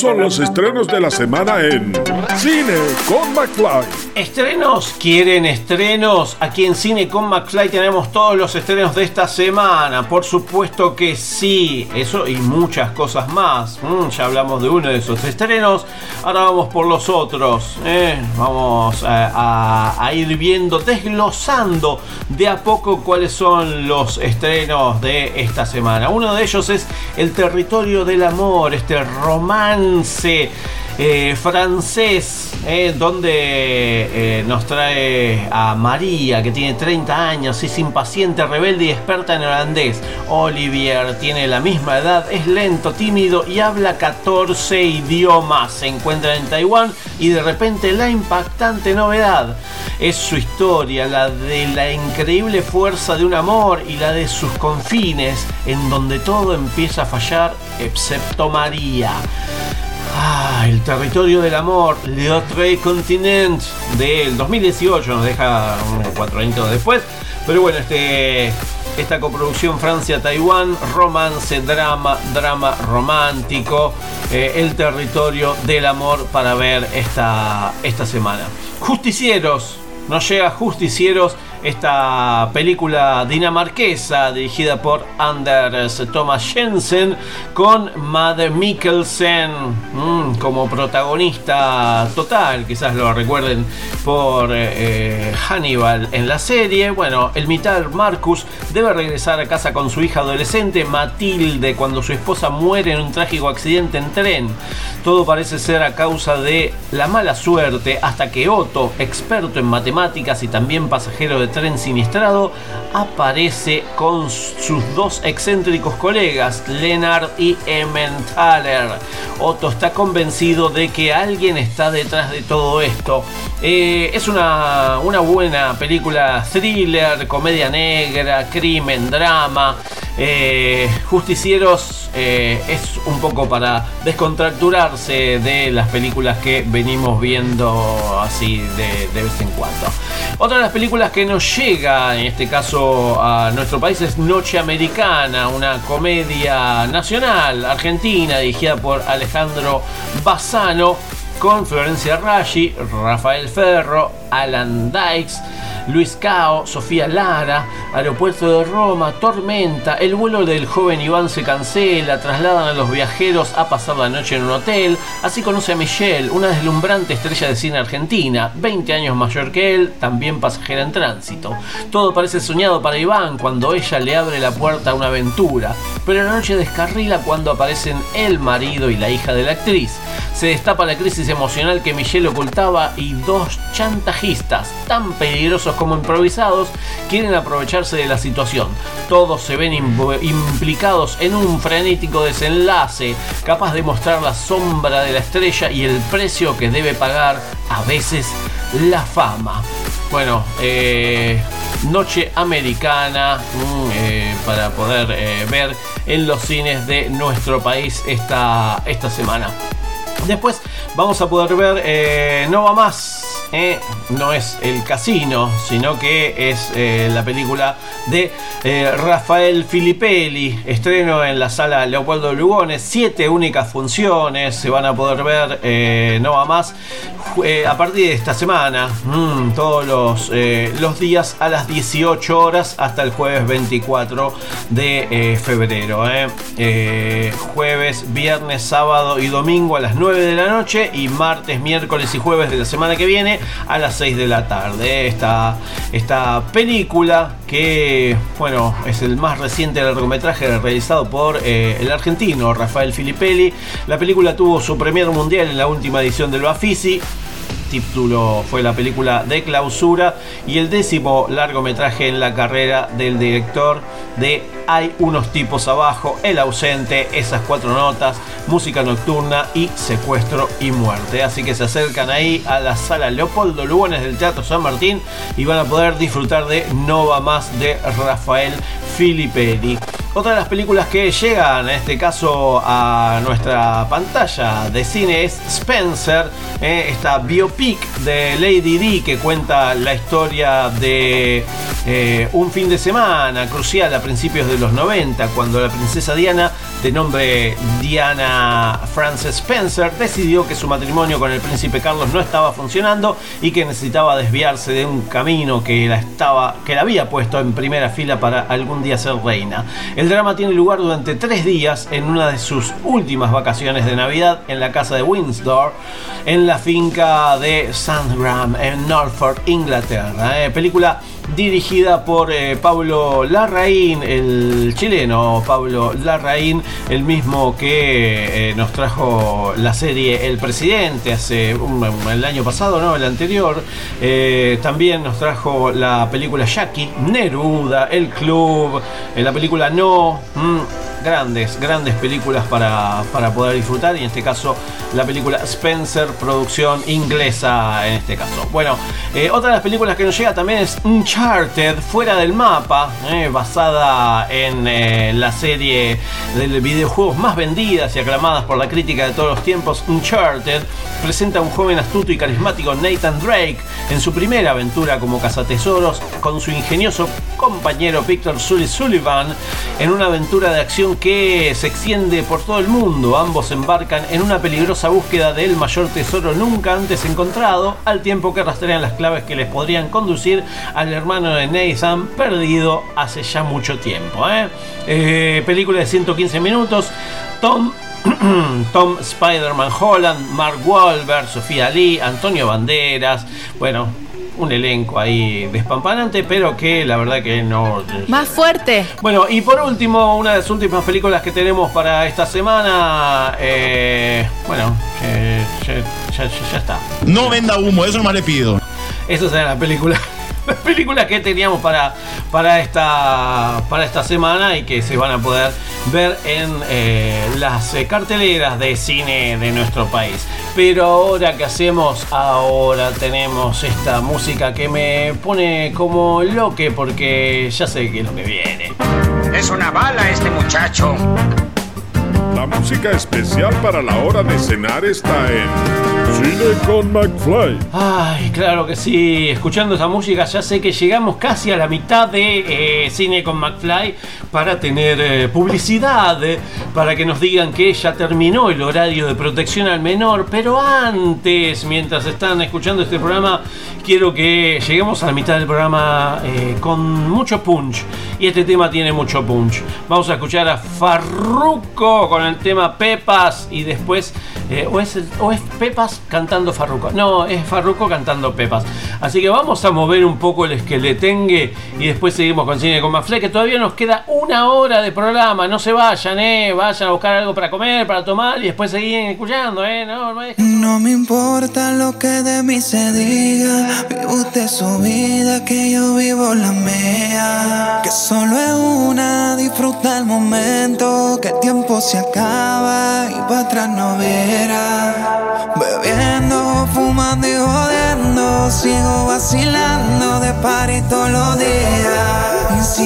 Son los estrenos de la semana en Cine con McFly. ¿Estrenos? ¿Quieren estrenos? Aquí en Cine con McFly tenemos todos los estrenos de esta semana. Por supuesto que sí. Eso y muchas cosas más. Mm, ya hablamos de uno de esos estrenos. Ahora vamos por los otros. ¿eh? Vamos a- a ir viendo, desglosando de a poco cuáles son los estrenos de esta semana. Uno de ellos es El territorio del amor, este romance eh, francés, eh, donde eh, nos trae a María, que tiene 30 años, es impaciente, rebelde y experta en holandés. Olivier tiene la misma edad, es lento, tímido y habla 14 idiomas. Se encuentra en Taiwán y de repente la impactante novedad es su historia, la de la increíble fuerza de un amor y la de sus confines, en donde todo empieza a fallar excepto María. Ah, el territorio del amor, Le Autre Continent del 2018, nos deja unos cuatro años después. Pero bueno, este, esta coproducción Francia-Taiwán, romance, drama, drama romántico, eh, el territorio del amor para ver esta, esta semana. Justicieros, nos llega Justicieros, esta película dinamarquesa dirigida por Anders Thomas Jensen con Mad Mikkelsen mm, como protagonista total, quizás lo recuerden por eh, Hannibal en la serie. Bueno, el mitad Marcus debe regresar a casa con su hija adolescente Matilde cuando su esposa muere en un trágico accidente en tren. Todo parece ser a causa de la mala suerte hasta que Otto, experto en matemáticas y también pasajero de tren siniestrado, aparece con sus dos excéntricos colegas, Lennart y Emmentaler. Otto está convencido de que alguien está detrás de todo esto. Eh, es una, una buena película thriller, comedia negra, crimen, drama. Eh, Justicieros eh, es un poco para descontracturarse de las películas que venimos viendo así de, de vez en cuando. Otra de las películas que nos llega, en este caso a nuestro país, es Noche Americana, una comedia nacional argentina dirigida por Alejandro Bassano con Florencia Raggi, Rafael Ferro, Alan Dykes, Luis Cao, Sofía Lara, Aeropuerto de Roma, Tormenta, el vuelo del joven Iván se cancela, trasladan a los viajeros a pasar la noche en un hotel, así conoce a Michelle, una deslumbrante estrella de cine argentina, 20 años mayor que él, también pasajera en tránsito. Todo parece soñado para Iván cuando ella le abre la puerta a una aventura, pero la noche descarrila cuando aparecen el marido y la hija de la actriz. Se destapa la crisis emocional que Michelle ocultaba y dos tan peligrosos como improvisados, quieren aprovecharse de la situación. Todos se ven implicados en un frenético desenlace, capaz de mostrar la sombra de la estrella y el precio que debe pagar, a veces, la fama. Bueno, eh, Noche Americana mm, eh, para poder eh, ver en los cines de nuestro país esta, esta semana. Después vamos a poder ver No va más. Eh, no es el casino, sino que es eh, la película de eh, Rafael Filippelli. Estreno en la sala Leopoldo Lugones. Siete únicas funciones. Se van a poder ver No va más a partir de esta semana. mm, todos los, los días a las 18 horas hasta el jueves 24 de febrero. jueves, viernes, sábado y domingo a las 9 de la noche y martes, miércoles y jueves de la semana que viene a las 6 de la tarde. Esta, esta película que, bueno, es el más reciente largometraje realizado por eh, el argentino Rafael Filippelli. La película tuvo su premier mundial en la última edición del Bafisi título fue la película de clausura y el décimo largometraje en la carrera del director de Hay unos tipos abajo, El ausente, esas cuatro notas, música nocturna y secuestro y muerte. Así que se acercan ahí a la sala Leopoldo Lugones del Teatro San Martín y van a poder disfrutar de No va más de Rafael Filippelli. Otra de las películas que llegan, en este caso, a nuestra pantalla de cine es Spencer, eh, esta biopic de Lady Di que cuenta la historia de eh, un fin de semana crucial a principios de los 90, cuando la princesa Diana, de nombre Diana Frances Spencer, decidió que su matrimonio con el príncipe Carlos no estaba funcionando y que necesitaba desviarse de un camino que la, estaba, que la había puesto en primera fila para algún día ser reina. El drama tiene lugar durante tres días en una de sus últimas vacaciones de Navidad en la casa de Windsor, en la finca de Sandringham, en Norfolk, Inglaterra. Eh, película dirigida por eh, Pablo Larraín, el chileno Pablo Larraín, el mismo que eh, nos trajo la serie El Presidente hace el año pasado, ¿no? El anterior. Eh, también nos trajo la película Jackie, Neruda, El Club, la película No. mm, grandes, grandes películas para, para poder disfrutar y en este caso la película Spencer, producción inglesa en este caso. Bueno, eh, otra de las películas que nos llega también es Uncharted, Fuera del Mapa, eh, basada en eh, la serie de videojuegos más vendidas y aclamadas por la crítica de todos los tiempos, Uncharted, presenta a un joven astuto y carismático Nathan Drake en su primera aventura como cazatesoros con su ingenioso compañero Victor Sully Sullivan en una aventura de acción que se extiende por todo el mundo. Ambos embarcan en una peligrosa búsqueda del mayor tesoro nunca antes encontrado, al tiempo que rastrean las claves que les podrían conducir al hermano de Nathan perdido hace ya mucho tiempo. ¿eh? Eh, película de 115 minutos. Tom Tom Spider-Man Holland, Mark Wahlberg, Sofía Lee, Antonio Banderas, bueno, un elenco ahí despampanante, pero que la verdad que no... Más fuerte. Bueno, y por último, una de las últimas películas que tenemos para esta semana, eh, bueno, eh, ya, ya- ya- ya está. No venda humo, eso nomás le pido. Esa es la película. Las películas que teníamos para, para, esta, para esta semana y que se van a poder ver en eh, las eh, carteleras de cine de nuestro país. Pero ahora que hacemos, ahora tenemos esta música que me pone como loque porque ya sé que es lo que viene. Es una bala este muchacho. La música especial para la hora de cenar está en Cine con McFly. Ay, claro que sí. Escuchando esa música ya sé que llegamos casi a la mitad de eh, Cine con McFly para tener eh, publicidad, eh, para que nos digan que ya terminó el horario de protección al menor. Pero antes, mientras están escuchando este programa, quiero que lleguemos a la mitad del programa eh, con mucho punch. Y este tema tiene mucho punch. Vamos a escuchar a Farruko con el tema Pepas y después, o, es o es Pepas cantando Farruko. No, es Farruko cantando Pepas. Así que vamos a mover un poco el esqueletengue y después seguimos con Cine con Mafle, que todavía nos queda una hora de programa. No se vayan, eh. Vayan a buscar algo para comer, para tomar y después siguen escuchando, eh. No, No me importa lo que de mí se diga, vive usted su vida, que yo vivo la mía. Que solo es una, disfruta el momento, que el tiempo se acaba y para atrás no verá. Bebiendo, fumando y jodiendo, sigo vacilando de party todos los días.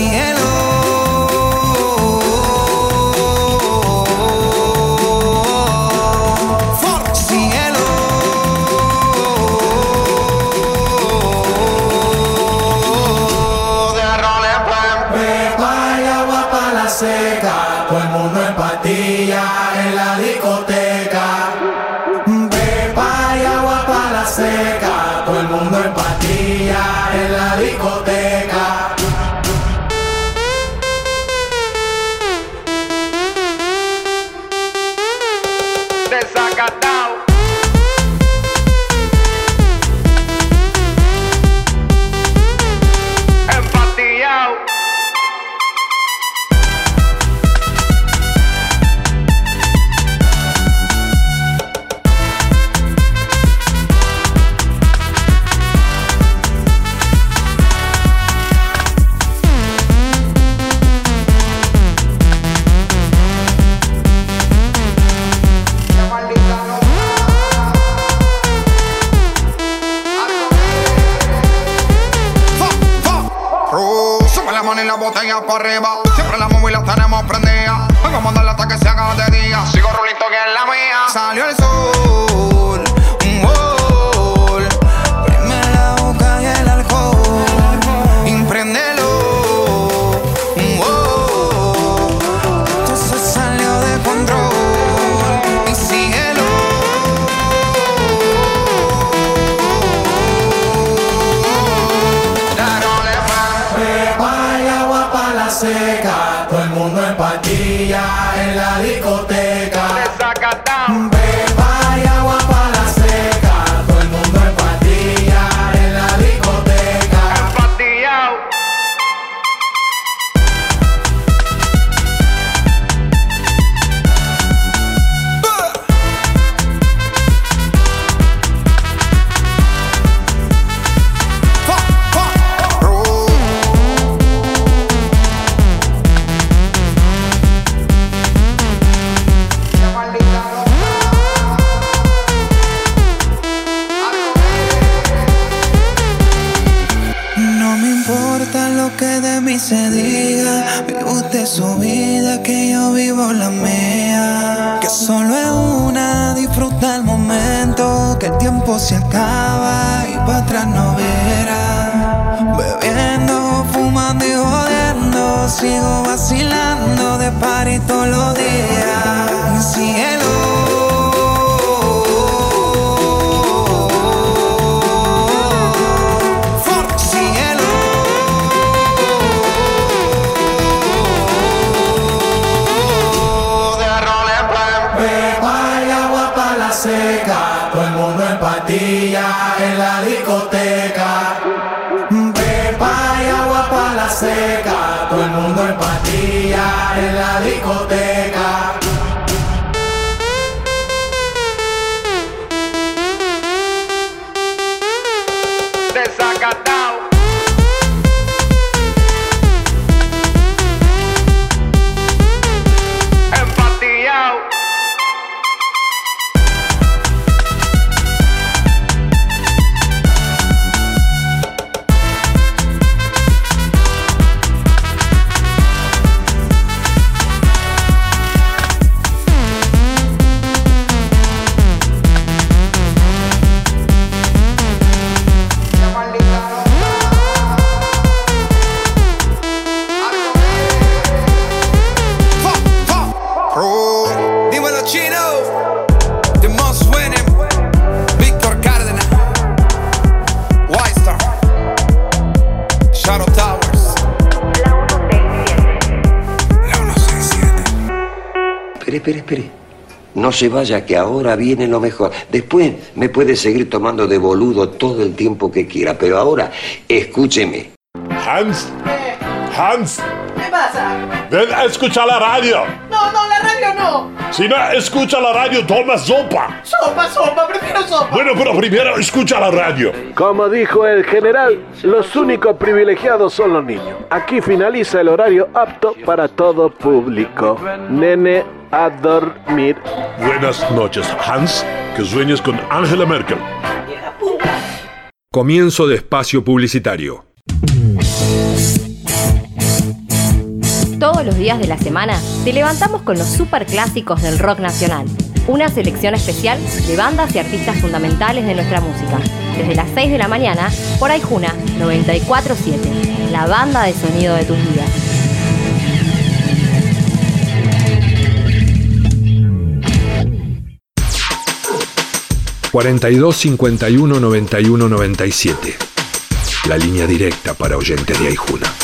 Todo el mundo en patilla en la discoteca. Beba y agua para la seca, todo el mundo en patilla en la discoteca. Espere. No se vaya, que ahora viene lo mejor. Después me puede seguir tomando de boludo todo el tiempo que quiera, pero ahora escúcheme. Hans, Hans, ¿Qué pasa? ven a escuchar la radio. No, no, la radio no. Si no escucha la radio, toma sopa. Sopa, sopa, prefiero sopa. Bueno, pero primero escucha la radio. Como dijo el general, los únicos privilegiados son los niños. Aquí finaliza el horario apto para todo público. Nene, a dormir. Buenas noches, Hans. Que sueñes con Angela Merkel. Comienzo de espacio publicitario. Todos los días de la semana te levantamos con los superclásicos del rock nacional. Una selección especial de bandas y artistas fundamentales de nuestra música. Desde las 6 de la mañana por Aijuna 947, la banda de sonido de tus vidas. ...42 51 91 97... ...la línea directa para oyentes de Aijuna.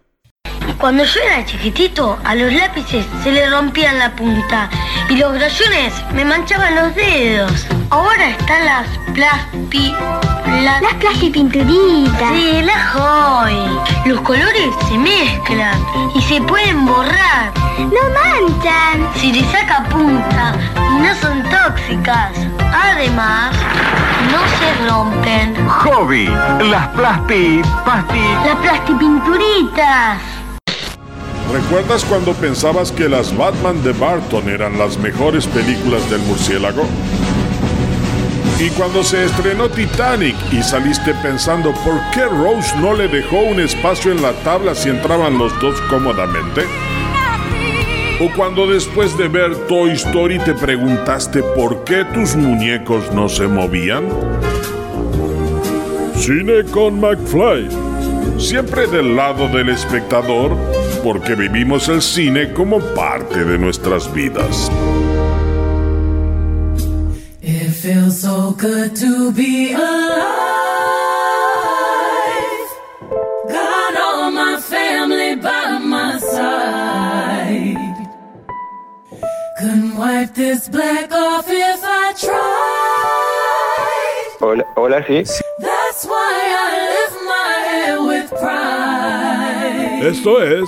Cuando yo era chiquitito, a los lápices se le rompían la punta y los grayones me manchaban los dedos. Ahora están las plaspi... Las, Las plastipinturitas. Sí, las hoy. Los colores se mezclan y se pueden borrar. No manchan. Si le saca punta y no son tóxicas. Además, no se rompen. Hobby. Las plasti... Pasti... Las plastipinturitas. ¿Recuerdas cuando pensabas que las Batman de Barton eran las mejores películas del murciélago? Y cuando se estrenó Titanic y saliste pensando por qué Rose no le dejó un espacio en la tabla si entraban los dos cómodamente? ¿O cuando después de ver Toy Story te preguntaste por qué tus muñecos no se movían? Cine con McFly. Siempre del lado del espectador, porque vivimos el cine como parte de nuestras vidas. It feels so good to be alive. Got all my family by my side. Couldn't wipe this black off if I tried. Hola, hola, sí. That's why I lift my head with pride. Esto es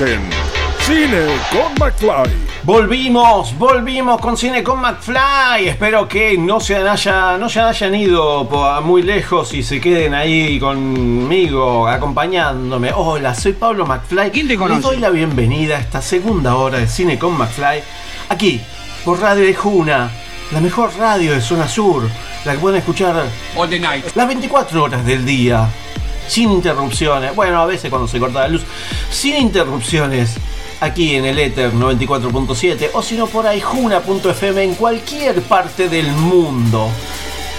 en Cine con McFly. Volvimos, volvimos con Cine con McFly. Espero que no se, haya, no se hayan ido muy lejos y se queden ahí conmigo, acompañándome. Hola, soy Pablo McFly. ¿Quién te conoce? Les doy la bienvenida a esta segunda hora de Cine con McFly. Aquí, por Radio de Juna, la mejor radio de Zona Sur. La que pueden escuchar All the night. las 24 horas del día. Sin interrupciones. Bueno, a veces cuando se corta la luz. Sin interrupciones. aquí en el Ether 94.7 o si no por ahí juna.fm en cualquier parte del mundo.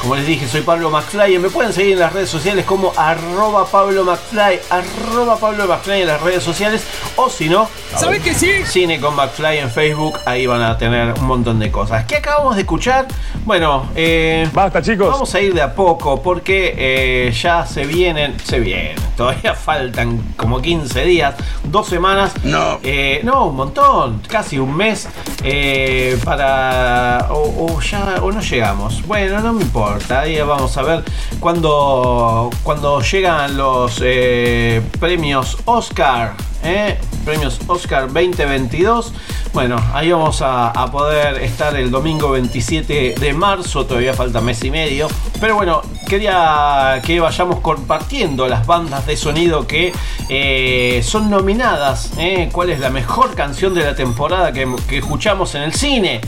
Como les dije, soy Pablo McFly y me pueden seguir en las redes sociales como arroba Pablo McFly, arroba Pablo McFly en las redes sociales o si no, ¿Sabes que sí? Cine con McFly en Facebook, ahí van a tener un montón de cosas. ¿Qué acabamos de escuchar? Bueno, eh, basta chicos. Vamos a ir de a poco porque eh, ya se vienen, se vienen, todavía faltan como 15 días, dos semanas. No. Eh, no, un montón, casi un mes eh, para... O, o ya, o no llegamos. Bueno, no me importa, ahí vamos a ver cuando, cuando llegan los eh, premios Oscar. ¿eh? Premios Oscar 2022. Bueno, ahí vamos a, a poder estar el domingo 27 de marzo, todavía falta mes y medio. Pero bueno, quería que vayamos compartiendo las bandas de sonido que eh, son nominadas. ¿eh? ¿Cuál es la mejor canción de la temporada que, que escuchamos en el cine?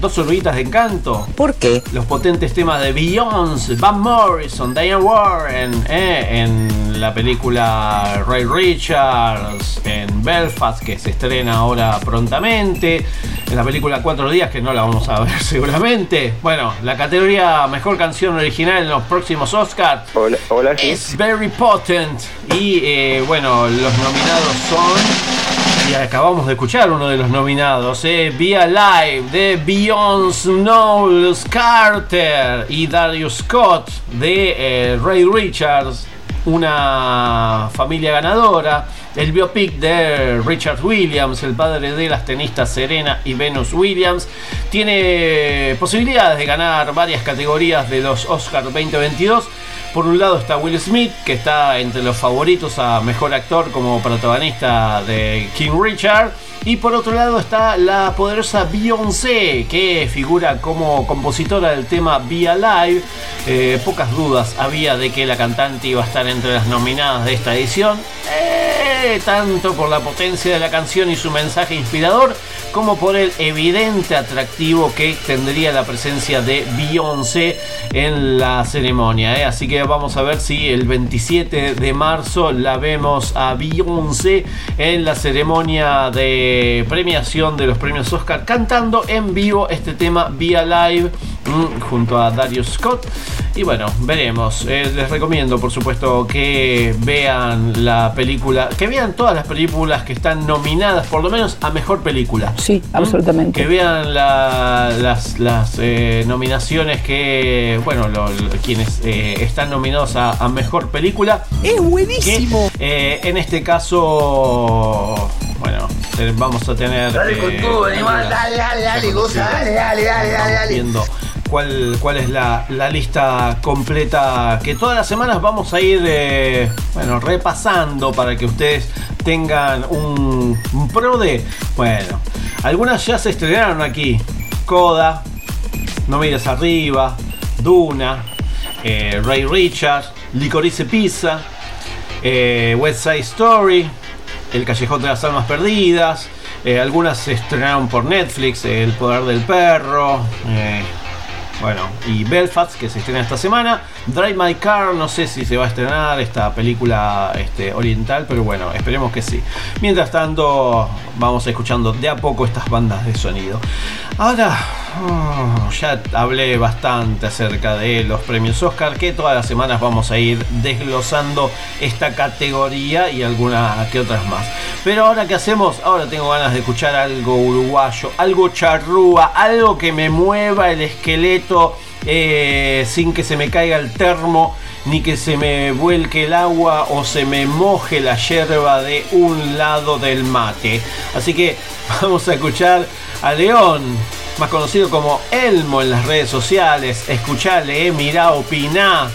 Dos oruguitas de encanto. ¿Por qué? Los potentes temas de Beyoncé, Van Morrison, Diane Warren, ¿eh? en la película Ray Richards, en Belfast, que se estrena ahora prontamente, en la película Cuatro Días, que no la vamos a ver seguramente. Bueno, la categoría Mejor Canción Original en los próximos Oscars Hola, hola, es Very Potent. Y eh, bueno, los nominados son. Y acabamos de escuchar uno de los nominados, eh, Be Alive de Beyoncé Knowles Carter y Darius Scott de eh, Ray Richards, una familia ganadora. El biopic de Richard Williams, el padre de las tenistas Serena y Venus Williams, tiene posibilidades de ganar varias categorías de los Oscars 2022. Por un lado está Will Smith, que está entre los favoritos a mejor actor como protagonista de King Richard. Y por otro lado está la poderosa Beyoncé, que figura como compositora del tema Be Alive. Eh, pocas dudas había de que la cantante iba a estar entre las nominadas de esta edición. Eh, tanto por la potencia de la canción y su mensaje inspirador, como por el evidente atractivo que tendría la presencia de Beyoncé en la ceremonia. eh. Así que vamos a ver si el 27 de marzo la vemos a Beyoncé en la ceremonia de premiación de los premios Oscar cantando en vivo este tema Be Alive mm, junto a Darius Scott. Y bueno, veremos. Eh, les recomiendo, por supuesto, que vean la película, que vean todas las películas que están nominadas, por lo menos a mejor película. Sí, ¿Mm? absolutamente. Que vean la- las, las, eh, nominaciones que, bueno, lo- lo- quienes eh, están nominados a, a mejor película. Es buenísimo. Que, en este caso, bueno, te- vamos a tener. Dale con eh, todo, animal, dale, dale, dale, goza, dale, dale, dale, dale, dale. Viendo cuál, cuál es la, la lista completa que todas las semanas vamos a ir eh, bueno, repasando para que ustedes tengan un, un pro de. Bueno, algunas ya se estrenaron aquí. Coda, No mires arriba, Duna, eh, Ray Richards, Licorice Pizza, eh, West Side Story, El Callejón de las Almas Perdidas. eh, algunas se estrenaron por Netflix, El Poder del Perro. eh, bueno, y Belfast, que se estrena esta semana. Drive My Car, no sé si se va a estrenar esta película este, oriental, pero bueno, esperemos que sí. Mientras tanto, vamos escuchando de a poco estas bandas de sonido. Ahora, oh, ya hablé bastante acerca de los premios Oscar, que todas las semanas vamos a ir desglosando esta categoría y algunas que otras más. Pero ahora, ¿qué hacemos? Ahora tengo ganas de escuchar algo uruguayo, algo charrúa, algo que me mueva el esqueleto eh, sin que se me caiga el termo, ni que se me vuelque el agua o se me moje la yerba de un lado del mate. Así que vamos a escuchar a León, más conocido como Elmo en las redes sociales. Escuchale, eh, mirá, opiná.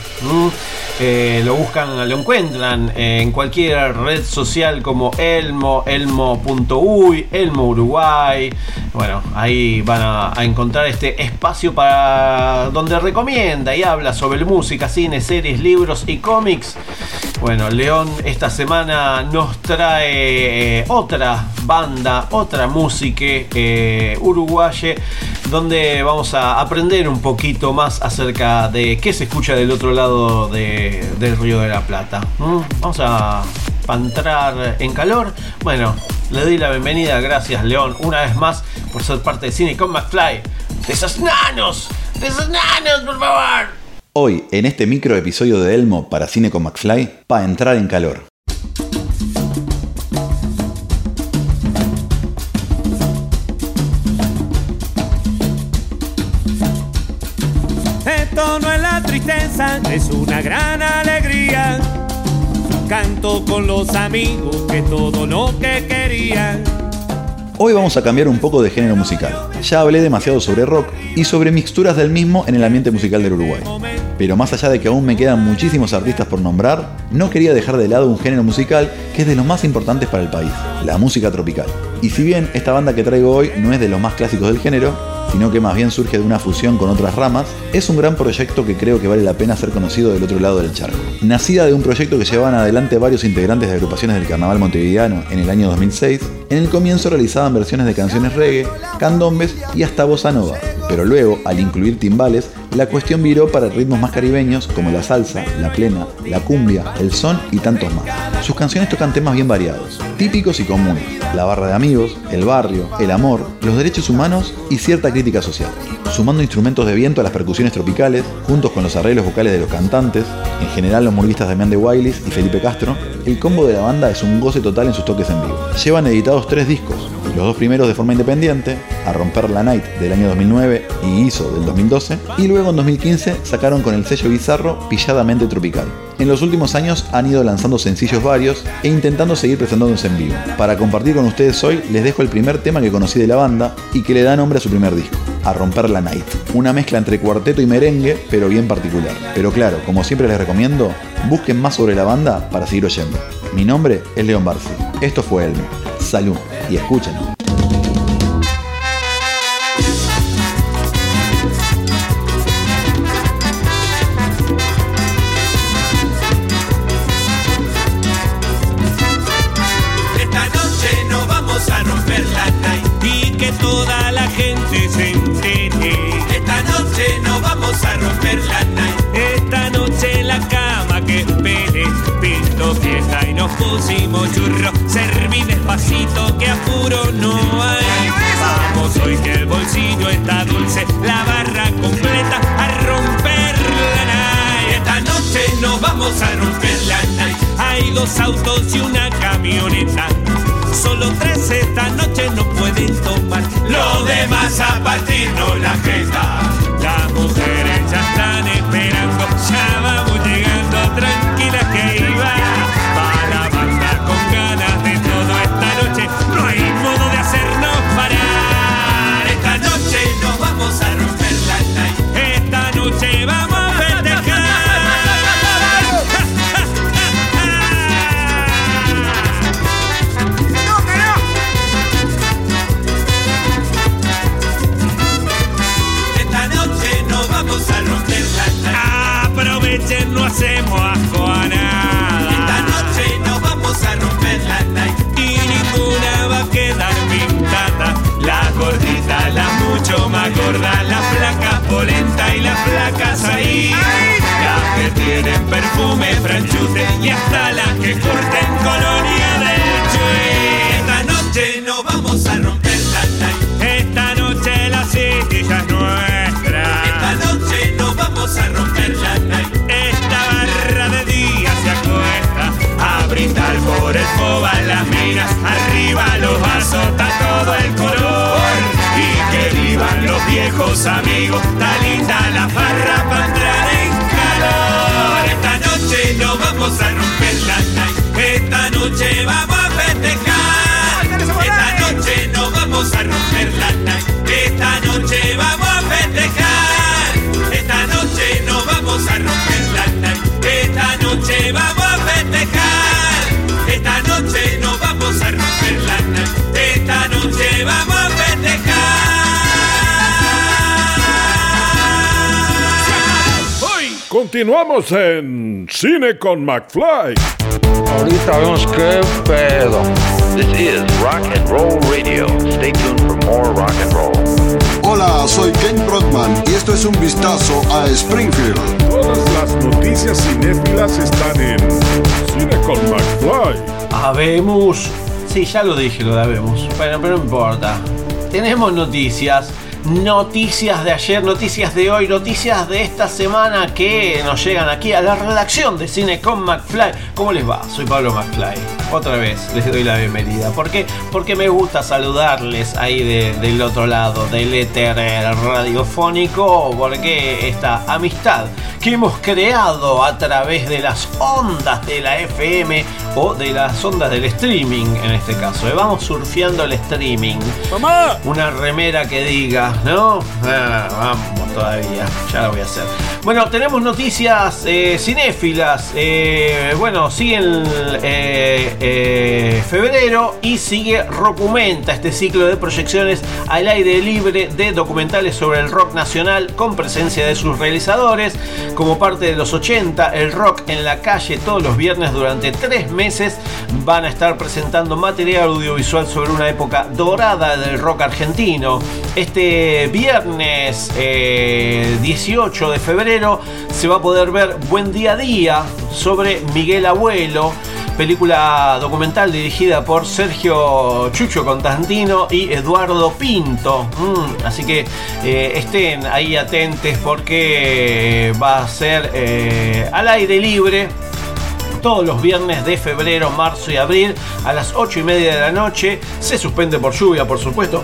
Eh, lo buscan, lo encuentran en cualquier red social como Elmo, Elmo.uy, Elmo Uruguay. Bueno, ahí van a, a encontrar este espacio para donde recomienda y habla sobre música, cine, series, libros y cómics. Bueno, León esta semana nos trae eh, otra banda, otra música eh, uruguaya, donde vamos a aprender un poquito más acerca de qué se escucha del otro lado de- del Río de la Plata. Vamos a entrar en calor. Bueno, le doy la bienvenida, gracias León, una vez más por ser parte de Cine con McFly. ¡De esos nanos! ¡De esos nanos, por favor! Hoy, en este micro episodio de Elmo para Cine con McFly, para entrar en calor. No es la tristeza, es una gran alegría. Con los amigos que todo lo que querían. Hoy vamos a cambiar un poco de género musical. Ya hablé demasiado sobre rock y sobre mixturas del mismo en el ambiente musical del Uruguay. Pero más allá de que aún me quedan muchísimos artistas por nombrar, no quería dejar de lado un género musical que es de los más importantes para el país, la música tropical. Y si bien esta banda que traigo hoy no es de los más clásicos del género, sino que más bien surge de una fusión con otras ramas, es un gran proyecto que creo que vale la pena ser conocido del otro lado del charco. Nacida de un proyecto que llevaban adelante varios integrantes de agrupaciones del carnaval montevideano en el año 2006, en el comienzo realizaban versiones de canciones reggae, candombes y hasta bossa nova, pero luego, al incluir timbales, la cuestión viró para ritmos más caribeños como la salsa, la plena, la cumbia, el son y tantos más. Sus canciones tocan temas bien variados, típicos y comunes, la barra de amigos, el barrio, el amor, los derechos humanos y cierta crítica social. Sumando instrumentos de viento a las percusiones tropicales, juntos con los arreglos vocales de los cantantes, en general los murguistas Damián de Wailis y Felipe Castro, el combo de la banda es un goce total en sus toques en vivo. Llevan editados tres discos, los dos primeros de forma independiente, A Romper la Night del año 2009 y ISO del 2012, y luego en 2015 sacaron con el sello bizarro Pilladamente Tropical. En los últimos años han ido lanzando sencillos varios e intentando seguir presentándose en vivo. Para compartir con ustedes hoy les dejo el primer tema que conocí de la banda y que le da nombre a su primer disco, A Romper la Night. Una mezcla entre cuarteto y merengue, pero bien particular. Pero claro, como siempre les recomiendo, busquen más sobre la banda para seguir oyendo. Mi nombre es León Barci. Esto fue Elmo. Salud y escuchen. No hay. Vamos hoy que el bolsillo está dulce, la barra completa a romper la night. Esta noche nos vamos a romper la night. Hay dos autos y una camioneta. Solo tres esta noche no pueden tomar. Lo demás a partirnos la jeta. Las mujeres ya están esperando. Ya vamos noche vamos a festejar. Esta noche nos vamos a romper la. Aprovechen, no hacemos a. mucho más gorda, la flaca polenta y la flaca ahí. Las que tienen perfume, franchute y hasta las que curten colonia del Chuy. Esta noche nos vamos a romper la night. Esta noche la city ya viejos amigos. Está linda la farra para entrar en calor. Esta noche nos vamos a romper la night. Esta noche vamos a festejar. Esta noche nos vamos a romper la night. Esta noche vamos a festejar. Esta noche nos vamos a romper la night. Esta noche vamos Continuamos en Cine con McFly. Ahorita vemos qué pedo. This is Rock and Roll Radio. Stay tuned for more rock and roll. Hola, soy Ken Brockman y esto es un vistazo a Springfield. Todas las noticias cinéfilas están en Cine con McFly. Habemos. Sí, ya lo dije lo de Habemos. Bueno, pero no importa. Tenemos noticias. Noticias de ayer, noticias de hoy, noticias de esta semana que nos llegan aquí a la redacción de Cine con McFly. ¿Cómo les va? Soy Pablo McFly. Otra vez les doy la bienvenida. ¿Por qué? Porque me gusta saludarles ahí de- del otro lado del éter radiofónico. Porque esta amistad que hemos creado a través de las ondas de la FM o de las ondas del streaming en este caso. ¿eh? Vamos surfeando el streaming. ¡Mamá! Una remera que diga, ¿no? Ah, vamos todavía, ya la voy a hacer. Bueno, tenemos noticias eh, cinéfilas. Eh, bueno, sigue el eh, eh, febrero y sigue Rocumenta, este ciclo de proyecciones al aire libre de documentales sobre el rock nacional con presencia de sus realizadores. Como parte de los 80, el rock en la calle todos los viernes durante tres meses van a estar presentando material audiovisual sobre una época dorada del rock argentino. Este viernes eh, 18 de febrero se va a poder ver Buen Día a Día sobre Miguel Abuelo. Película documental dirigida por Sergio Chucho Constantino y Eduardo Pinto. Mm, así que eh, estén ahí atentes porque va a ser eh, al aire libre todos los viernes de febrero, marzo y abril a las 8 y media de la noche. Se suspende por lluvia, por supuesto.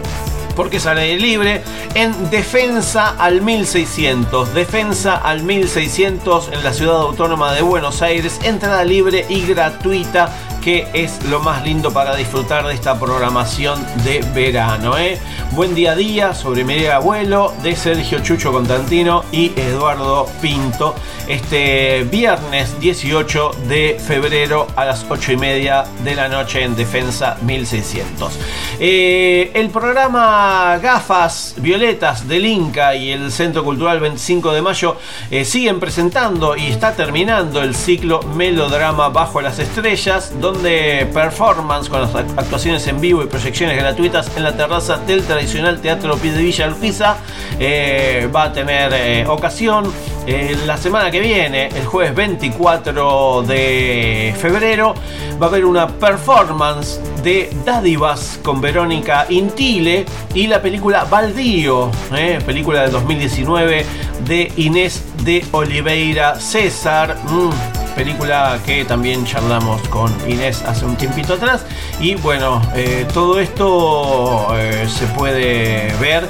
Porque es al aire libre en Defensa al 1600. Defensa al 1600 en la ciudad autónoma de Buenos Aires. Entrada libre y gratuita que es lo más lindo para disfrutar de esta programación de verano. ¿eh? Buen día a día sobre Miguel Abuelo de Sergio Chucho Constantino y Eduardo Pinto. Este viernes 18 de febrero a las 8 y media de la noche en Defensa 1600. Eh, el programa Gafas Violetas del Inca y el Centro Cultural 25 de Mayo eh, siguen presentando y está terminando el ciclo Melodrama Bajo las Estrellas, donde performance con las act- actuaciones en vivo y proyecciones gratuitas en la terraza del tradicional Teatro Pie de Villa Urquiza eh, va a tener eh, ocasión eh, la semana que viene, el jueves 24 de febrero, va a haber una performance de Dádivas con Verónica Intile y la película Baldío, eh, película del 2019 de Inés de Oliveira César. mm, película que también charlamos con Inés hace un tiempito atrás. Y bueno, eh, todo esto eh, se puede ver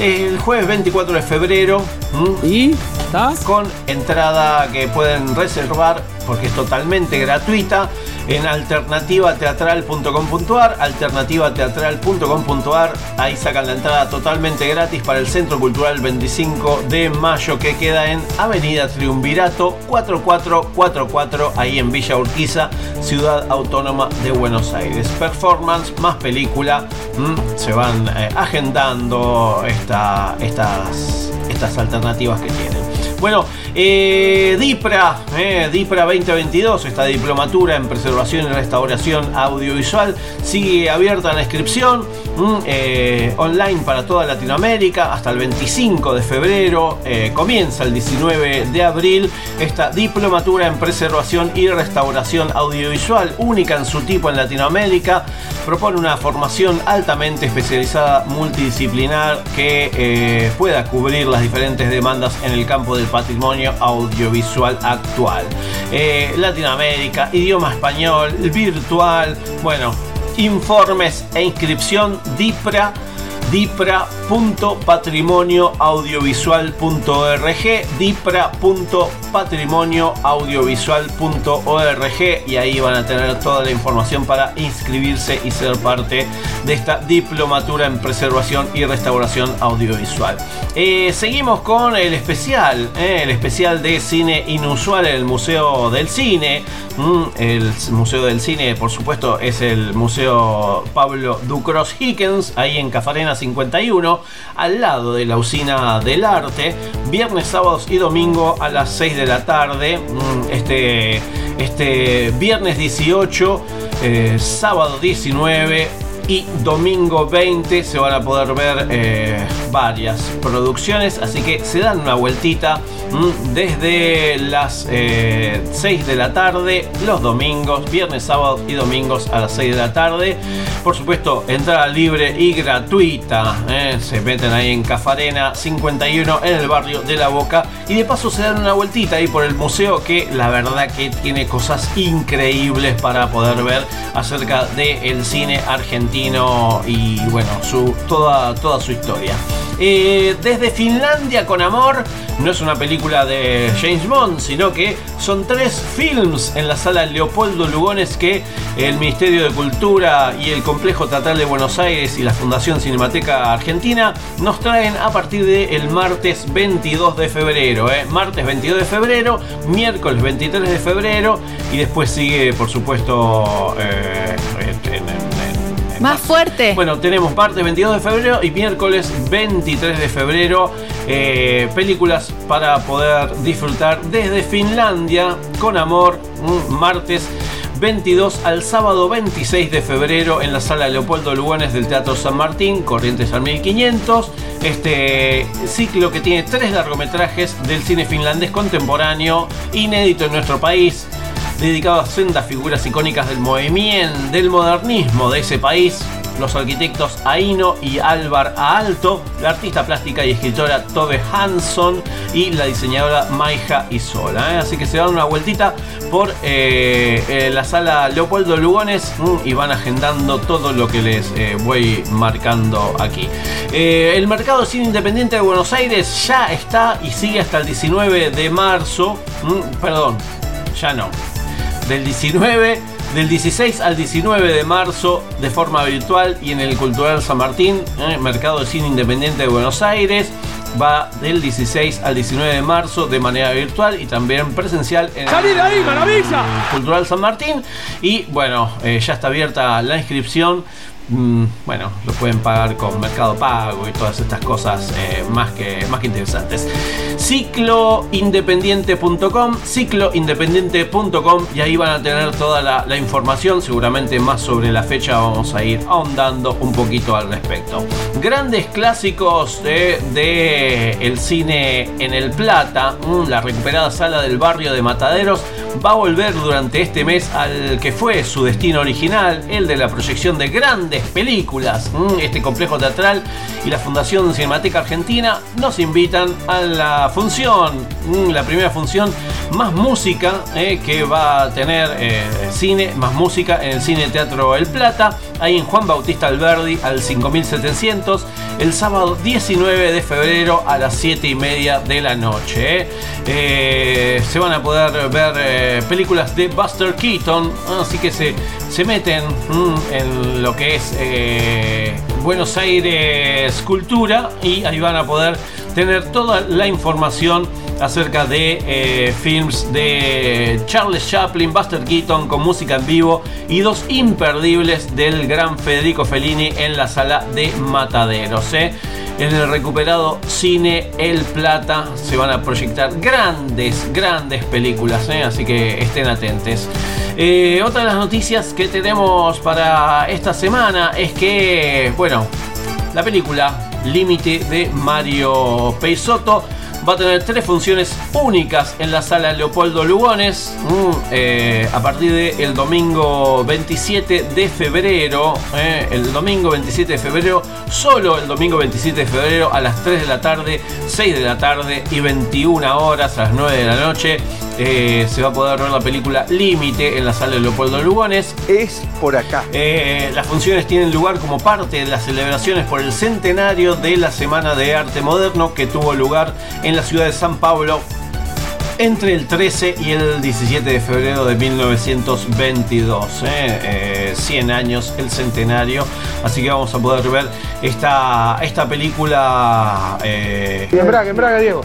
el jueves 24 de febrero. ¿Y? Con entrada que pueden reservar porque es totalmente gratuita en alternativateatral.com.ar alternativateatral.com.ar ahí sacan la entrada totalmente gratis para el Centro Cultural 25 de Mayo que queda en Avenida Triunvirato 4444 ahí en Villa Urquiza Ciudad Autónoma de Buenos Aires. Performance más película se van eh, agendando esta, estas, estas alternativas que tienen bueno, eh, DIPRA, eh, DIPRA 2022, esta diplomatura en preservación y restauración audiovisual, sigue abierta la inscripción mm, eh, online para toda Latinoamérica hasta el 25 de febrero. comienza el 19 de abril esta diplomatura en preservación y restauración audiovisual, única en su tipo en Latinoamérica. Propone una formación altamente especializada, multidisciplinar, que pueda cubrir las diferentes demandas en el campo del patrimonio audiovisual actual. Eh, Latinoamérica, idioma español, virtual, bueno, informes e inscripción DIPRA dipra.patrimonioaudiovisual.org dipra.patrimonioaudiovisual.org y ahí van a tener toda la información para inscribirse y ser parte de esta diplomatura en preservación y restauración audiovisual. Eh, seguimos con el especial, eh, el especial de cine inusual en el Museo del Cine. Mm, el Museo del Cine, por supuesto, es el Museo Pablo Ducros Hickens, ahí en Cafarena 51, al lado de la usina del arte. Viernes, sábados y domingo a las 6 de la tarde. Mm, Este, este viernes 18, eh, sábado 19 y domingo 20 se van a poder ver, eh, varias producciones, así que se dan una vueltita mm, desde las eh, 6 de la tarde, los domingos, viernes, sábado y domingos a las 6 de la tarde. Por supuesto, entrada libre y gratuita. ¿eh? Se meten ahí en Cafarena 51 en el barrio de La Boca y de paso se dan una vueltita ahí por el museo que la verdad que tiene cosas increíbles para poder ver acerca del cine argentino y bueno, su, toda, toda su historia. Eh, desde Finlandia con amor no es una película de James Bond, sino que son tres films en la sala Leopoldo Lugones que el Ministerio de Cultura y el Complejo Teatral de Buenos Aires y la Fundación Cinemateca Argentina nos traen a partir del martes 22 de febrero. ¿eh? Martes 22 de febrero, miércoles 23 de febrero y después sigue, por supuesto, eh, Más fuerte. bueno, tenemos martes 22 de febrero y miércoles 23 de febrero eh, películas para poder disfrutar desde Finlandia con amor. Martes 22 al sábado 26 de febrero en la sala Leopoldo Lugones del Teatro San Martín, Corrientes al 1500. Este ciclo que tiene tres largometrajes del cine finlandés contemporáneo, inédito en nuestro país, dedicado a sendas figuras icónicas del movimiento, del modernismo de ese país, los arquitectos Aino y Álvar Aalto, la artista plástica y escritora Tove Hansson y la diseñadora Maija Isola. ¿eh? Así que se dan una vueltita por eh, eh, la sala Leopoldo Lugones mm, y van agendando todo lo que les voy marcando aquí. El mercado cine independiente de Buenos Aires ya está y sigue hasta el 19 de marzo. Mm, perdón, ya no del 19, del 16 al 19 de marzo de forma virtual y en el Cultural San Martín, eh, Mercado de Cine Independiente de Buenos Aires. Va del 16 al 19 de marzo de manera virtual y también presencial en ¡Salí de ahí, maravilla! Cultural San Martín. Y bueno, eh, ya está abierta la inscripción. Mm, bueno, lo pueden pagar con Mercado Pago y todas estas cosas eh, más, que, más interesantes. Cicloindependiente.com, cicloindependiente.com y ahí van a tener toda la, la información, seguramente más sobre la fecha vamos a ir ahondando un poquito al respecto. Grandes clásicos de, de el cine en el Plata, mm, la recuperada sala del barrio de Mataderos, va a volver durante este mes al que fue su destino original, el de la proyección de grandes películas. Mm, Este complejo teatral y la Fundación Cinemateca Argentina nos invitan a la función, mm, la primera función más música eh, que va a tener eh, cine, más música en el Cine Teatro El Plata, ahí en Juan Bautista Alberdi al 5700, el sábado 19 de febrero a las 7 y media de la noche. eh. Se van a poder ver películas de Buster Keaton, así que se, se meten mm, en lo que es eh, Buenos Aires Cultura y ahí van a poder tener toda la información acerca de eh, films de Charles Chaplin, Buster Keaton con música en vivo y dos imperdibles del gran Federico Fellini en la sala de Mataderos. ¿eh? En el recuperado Cine El Plata se van a proyectar grandes, grandes películas, ¿eh? así que estén atentos. Otra de las noticias que tenemos para esta semana es que, bueno, la película Límite de Mario Peisotto va a tener tres funciones únicas en la sala Leopoldo Lugones mm, eh, a partir del domingo 27 de febrero. eh, el domingo 27 de febrero, solo el domingo 27 de febrero a las 3 de la tarde, 6 de la tarde y 21 horas a las 9 de la noche. eh, se va a poder ver la película Límite en la sala de Leopoldo Lugones. Es por acá. Las funciones tienen lugar como parte de las celebraciones por el centenario de la Semana de Arte Moderno que tuvo lugar en la ciudad de San Pablo entre el 13 y el 17 de febrero de 1922. eh, eh, 100 años, el centenario. Así que vamos a poder ver esta, esta película. eh, En en Diego.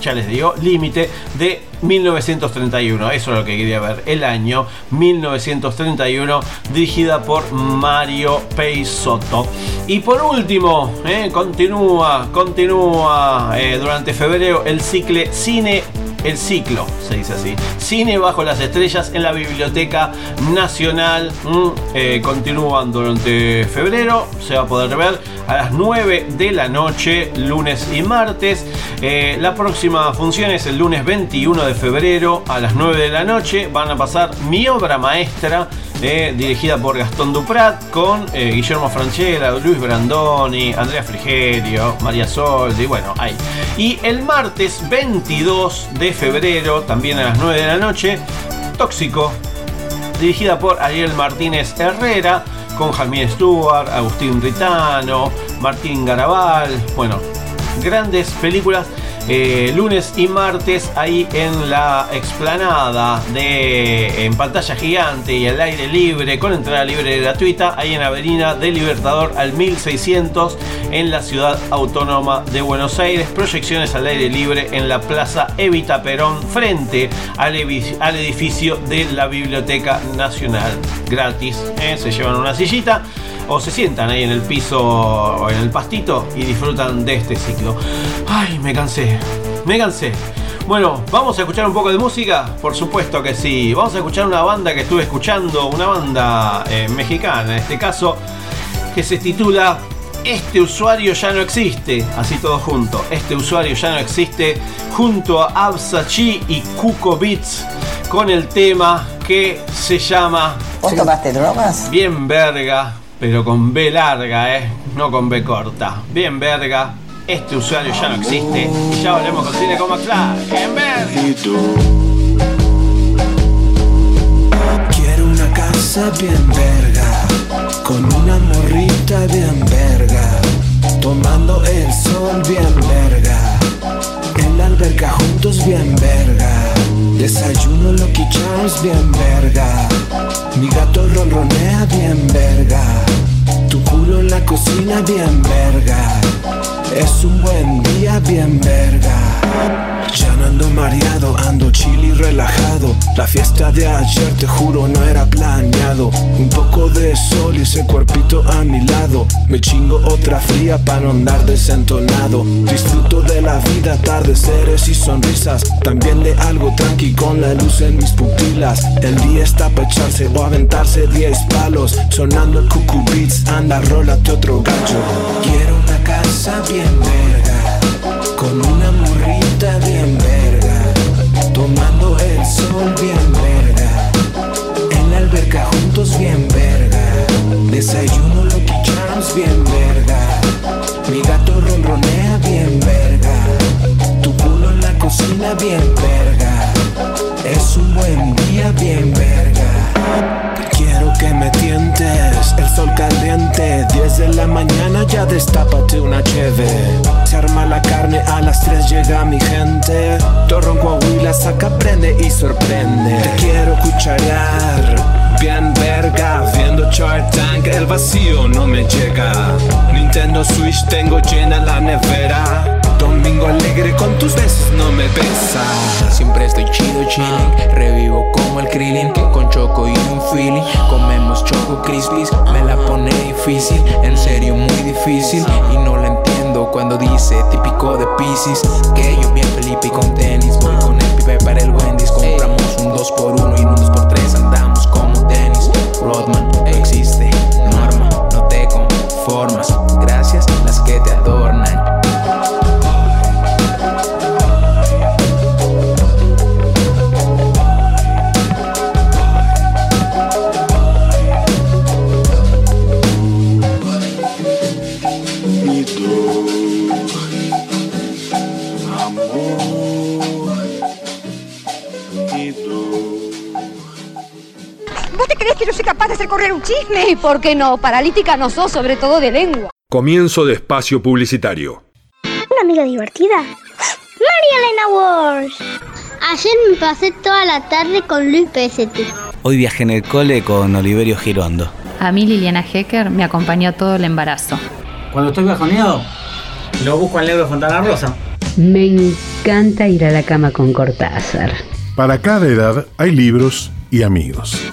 Ya les digo, límite de 1931. Eso es lo que quería ver. El año 1931, dirigida por Mario Peisotto. Y por último, eh, continúa, continúa eh, durante febrero el cicle Cine. El ciclo, se dice así. Cine bajo las estrellas en la Biblioteca Nacional. Mm, eh, continúan durante febrero, se va a poder ver a las 9 de la noche, lunes y martes. Eh, la próxima función es el lunes 21 de febrero a las 9 de la noche. Van a pasar mi obra maestra. Dirigida por Gastón Duprat con eh, Guillermo Franchella, Luis Brandoni, Andrea Frigerio, María Soldi, bueno, ahí. Y el martes 22 de febrero, también a las 9 de la noche, Tóxico, dirigida por Ariel Martínez Herrera, con Jamie Stewart, Agustín Ritano, Martín Garabal, bueno, grandes películas. Eh, lunes y martes ahí en la explanada de en pantalla gigante y al aire libre con entrada libre gratuita ahí en Avenida del Libertador al 1600 en la ciudad autónoma de Buenos Aires. Proyecciones al aire libre en la plaza Evita Perón frente al edificio de la Biblioteca Nacional. Gratis ¿eh? se llevan una sillita o se sientan ahí en el piso o en el pastito y disfrutan de este ciclo. Ay, me cansé, me cansé. Bueno, ¿vamos a escuchar un poco de música? Por supuesto que sí. Vamos a escuchar una banda que estuve escuchando, una banda eh, mexicana en este caso, que se titula Este usuario ya no existe. Así todo junto. Este usuario ya no existe. Junto a Absachi y Cuco Beats. Con el tema que se llama ¿Vos tomaste drogas? Bien verga, pero con B larga, ¿eh? No con B corta. Bien verga. Este usuario ya no existe. Ya volvemos con Cine con McFly. Bien verga. Quiero una casa bien verga, con una morrita bien verga, tomando el sol bien verga, en la alberca juntos bien verga, desayuno Lucky Charms bien verga, mi gato ronronea bien verga, tu culo en la cocina bien verga, es un buen día bien verga. Ya ando mareado, ando chill y relajado. La fiesta de ayer, te juro, no era planeado. Un poco de sol y ese cuerpito a mi lado. Me chingo otra fría para no andar desentonado. Disfruto de la vida, atardeceres y sonrisas. También de algo tranqui con la luz en mis pupilas. El día está para echarse o aventarse 10 palos. Sonando el cucu beats, anda, rólate otro gallo. Quiero una casa bien verga. Con una morrita bien verga Tomando el sol bien verga. En la alberca juntos bien verga Desayuno Lucky Charms bien verga. Mi gato ronronea bien verga Tu culo en la cocina bien verga. Es un buen día bien verga Quiero que me tientes, el sol caliente 10 de la mañana ya destápate una cheve. Se arma la carne, a las 3 llega mi gente. Torron Coahuila saca, prende y sorprende. Te quiero cucharear, bien verga Viendo Shark Tank, el vacío no me llega. Nintendo Switch tengo llena la nevera Domingo alegre con tus besos no me besa Siempre estoy chido chilling, revivo como el Krillin Con choco y un feeling, comemos choco crispies Me la pone difícil, en serio muy difícil. Y no la entiendo cuando dice típico de Pisces. Que yo bien Felipe con tenis Voy con el pibe para el Wendy's. Compramos un 2x1 y un 2x3 Andamos como tenis. Rodman existe, norma, no te conformas. Gracias las que te adornan soy capaz de hacer correr un chisme? ¿Y por qué no? Paralítica no sos, sobre todo de lengua. Comienzo de espacio publicitario. Una amiga divertida. María Elena Walsh. Ayer me pasé toda la tarde con Luis PST. Hoy viajé en el cole con Oliverio Girondo. A mí Liliana Hecker me acompañó todo el embarazo. Cuando estoy bajoneado, lo busco al negro de Fontana Rosa. Me encanta ir a la cama con Cortázar. Para cada edad hay libros y amigos.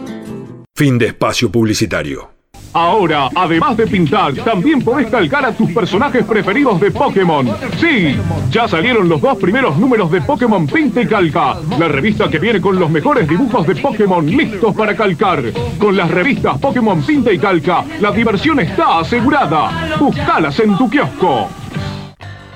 Fin de espacio publicitario. Ahora, además de pintar, también podés calcar a tus personajes preferidos de Pokémon. Sí, ya salieron los dos primeros números de Pokémon Pinta y Calca, la revista que viene con los mejores dibujos de Pokémon listos para calcar. Con las revistas Pokémon Pinta y Calca, la diversión está asegurada. Búscalas en tu kiosco.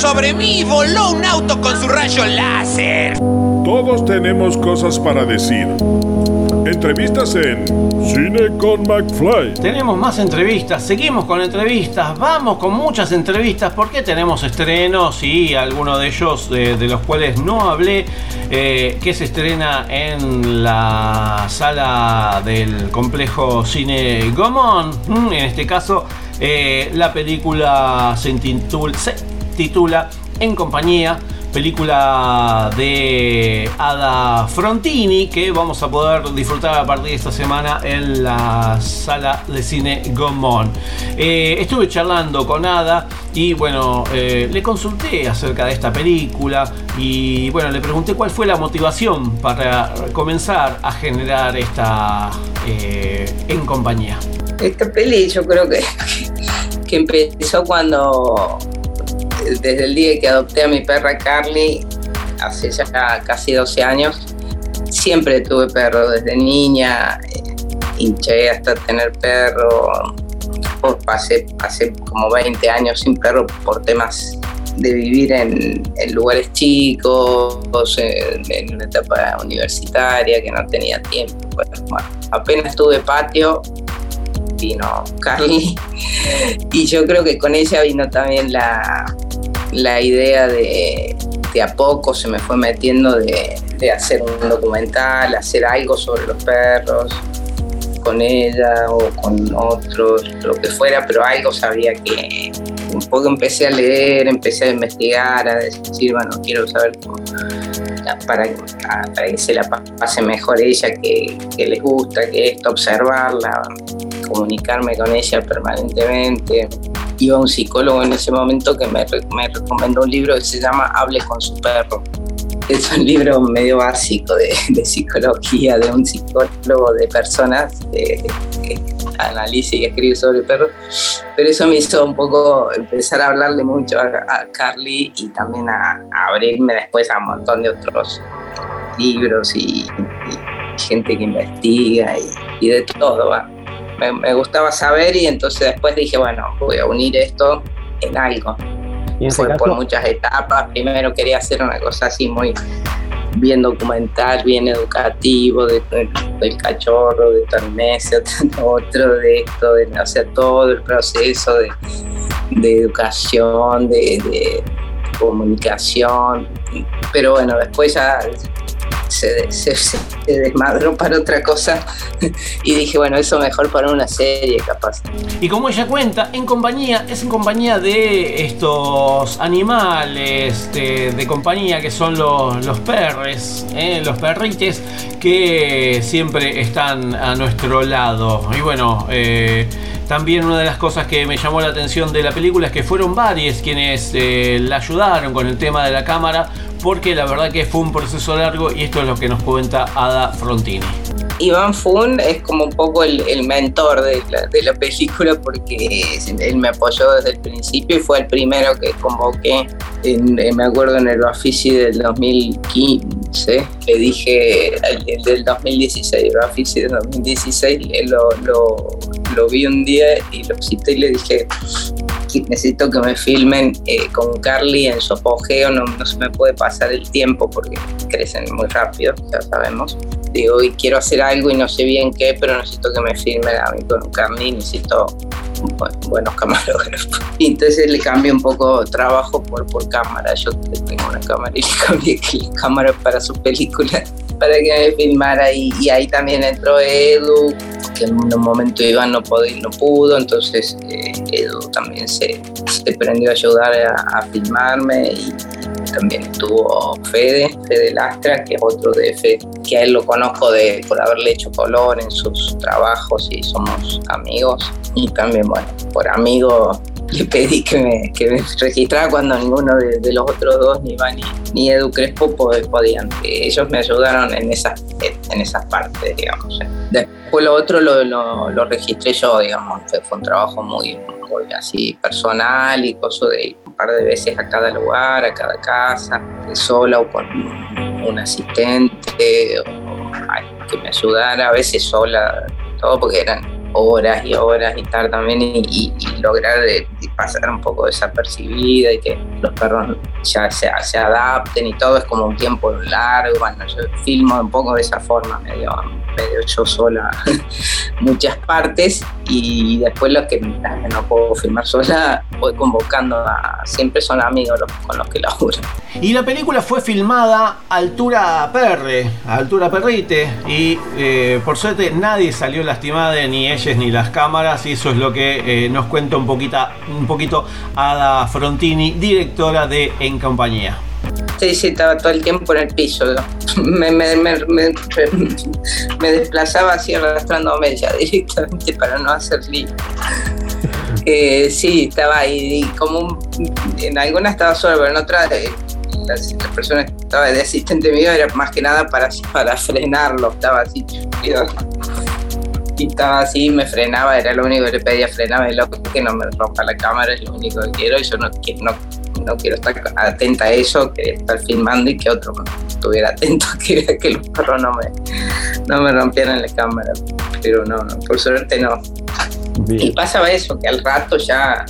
sobre mí y voló un auto con su rayo láser. Todos tenemos cosas para decir. Entrevistas en Cine con McFly. Tenemos más entrevistas, seguimos con entrevistas, vamos con muchas entrevistas porque tenemos estrenos y algunos de ellos eh, de los cuales no hablé, eh, que se estrena en la sala del complejo Cine Gomón. Mm, En este caso, eh, la película se se titula En compañía película de Ada Frontini que vamos a poder disfrutar a partir de esta semana en la sala de cine Gomón. Eh, estuve charlando con Ada y bueno, eh, le consulté acerca de esta película y bueno, le pregunté cuál fue la motivación para comenzar a generar esta eh, en compañía. Esta peli yo creo que, que empezó cuando, desde el día que adopté a mi perra Carly, hace ya casi 12 años, siempre tuve perro desde niña, eh, hinché hasta tener perro, Pues pasé, como 20 años sin perro por temas de vivir en, lugares chicos, en, en una etapa universitaria que no tenía tiempo. Bueno, bueno, apenas tuve patio, Carly. Y yo creo que con ella vino también la, la idea de, de a poco se me fue metiendo de, de hacer un documental, hacer algo sobre los perros con ella o con otros, lo que fuera, pero algo sabía que un poco empecé a leer, empecé a investigar, a decir, bueno, quiero saber cómo, para, que se la pase mejor ella, que les gusta, que esto, observarla, comunicarme con ella permanentemente. Iba a un psicólogo en ese momento que me, me recomendó un libro que se llama Hable con su perro. Es un libro medio básico de, de psicología de un psicólogo de personas de, que analiza y escribe sobre perros, pero eso me hizo un poco empezar a hablarle mucho a, a Carly y también a, a, abrirme después a un montón de otros libros y, y gente que investiga y, y de todo. Me, me gustaba saber y entonces después dije, bueno, voy a unir esto en algo. Y Fue por muchas etapas. Primero quería hacer una cosa así muy bien documental, bien educativo, de, de- del cachorro, de tal mes, otro de esto, de, o sea, todo el proceso de, de educación, de, de comunicación. Pero bueno, después ya se, se- desmadró para otra cosa y dije, bueno, eso mejor para una serie capaz. Y como ella cuenta, en compañía, es en compañía de estos animales de, de compañía que son los, los perres, ¿eh? los perrites que siempre están a nuestro lado. Y bueno, eh, también una de las cosas que me llamó la atención de la película es que fueron varios quienes eh, la ayudaron con el tema de la cámara, porque la verdad que fue un proceso largo y esto es lo que nos cuenta Ada Frontini. Iván Fun es como un poco el, el mentor de la, de la película porque él me apoyó desde el principio y fue el primero que convoqué. En- me acuerdo en el Bafisi del 2015, le dije, el, el del 2016, el Bafisi del 2016, le- lo, lo, lo vi un día y lo cité y le dije, necesito que me filmen eh, con Carly en su apogeo, no, no se me puede pasar el tiempo porque crecen muy rápido, ya sabemos. Digo, y quiero hacer algo y no sé bien qué, pero necesito que me filmen a mí con Carly, necesito bu- buenos camarógrafos. Entonces le cambié un poco trabajo por, por cámara. Yo tengo una cámara y le cambié la cámara para su película, para que me filmara. Y, y ahí también entró Edu, que en un momento Iván no, pudo, no pudo, entonces eh, Edu también se, se prendió a ayudar a, a filmarme y también estuvo Fede, Fede Lastra, que es otro de F, que a él lo conozco de, por haberle hecho color en sus trabajos y somos amigos. Y también, bueno, por amigo le pedí que me, que me registrara cuando ninguno de, de los otros dos, ni Iván ni, ni Edu Crespo, pod- podían. Ellos me ayudaron en esas, en esas partes, digamos. Después lo otro lo, lo, lo registré yo, digamos. Fue, fue un trabajo muy, muy así personal y cosa de un par de veces a cada lugar, a cada casa, sola o con un asistente alguien que me ayudara, a veces sola, todo porque eran horas y horas y tal también y, lograr eh, pasar un poco desapercibida y que los perros ya se, adapten y todo es como un tiempo largo, bueno, yo filmo un poco de esa forma, medio, medio yo sola muchas partes y después los que, no puedo filmar sola voy convocando a, siempre son amigos con los que laburo. Y la película fue filmada a altura perre, a altura perrite, y eh, por suerte nadie salió lastimada, ni ellas ni las cámaras, y eso es lo que eh, nos cuenta un, poquita, un poquito Ada Frontini, directora de En Compañía. Sí, sí, estaba todo el tiempo en el piso. yo. Me, me, me, me- desplazaba así arrastrándome ya directamente para no hacer lío. Eh, sí, estaba ahí. y como un- en algunas estaba sola, pero en otras eh, las, personas que estaba de asistente mío era más que nada para, para frenarlo. Estaba así, chupido. Estaba así, me frenaba, era lo único que le pedía, frenaba y loco que no me rompa la cámara, es lo único que quiero. Y yo no, qui- no, no quiero estar atenta a eso, quería estar filmando y que otro estuviera atento que los perros no me, no me rompieran la cámara. Pero no, no, por suerte no. Y pasaba eso, que al rato ya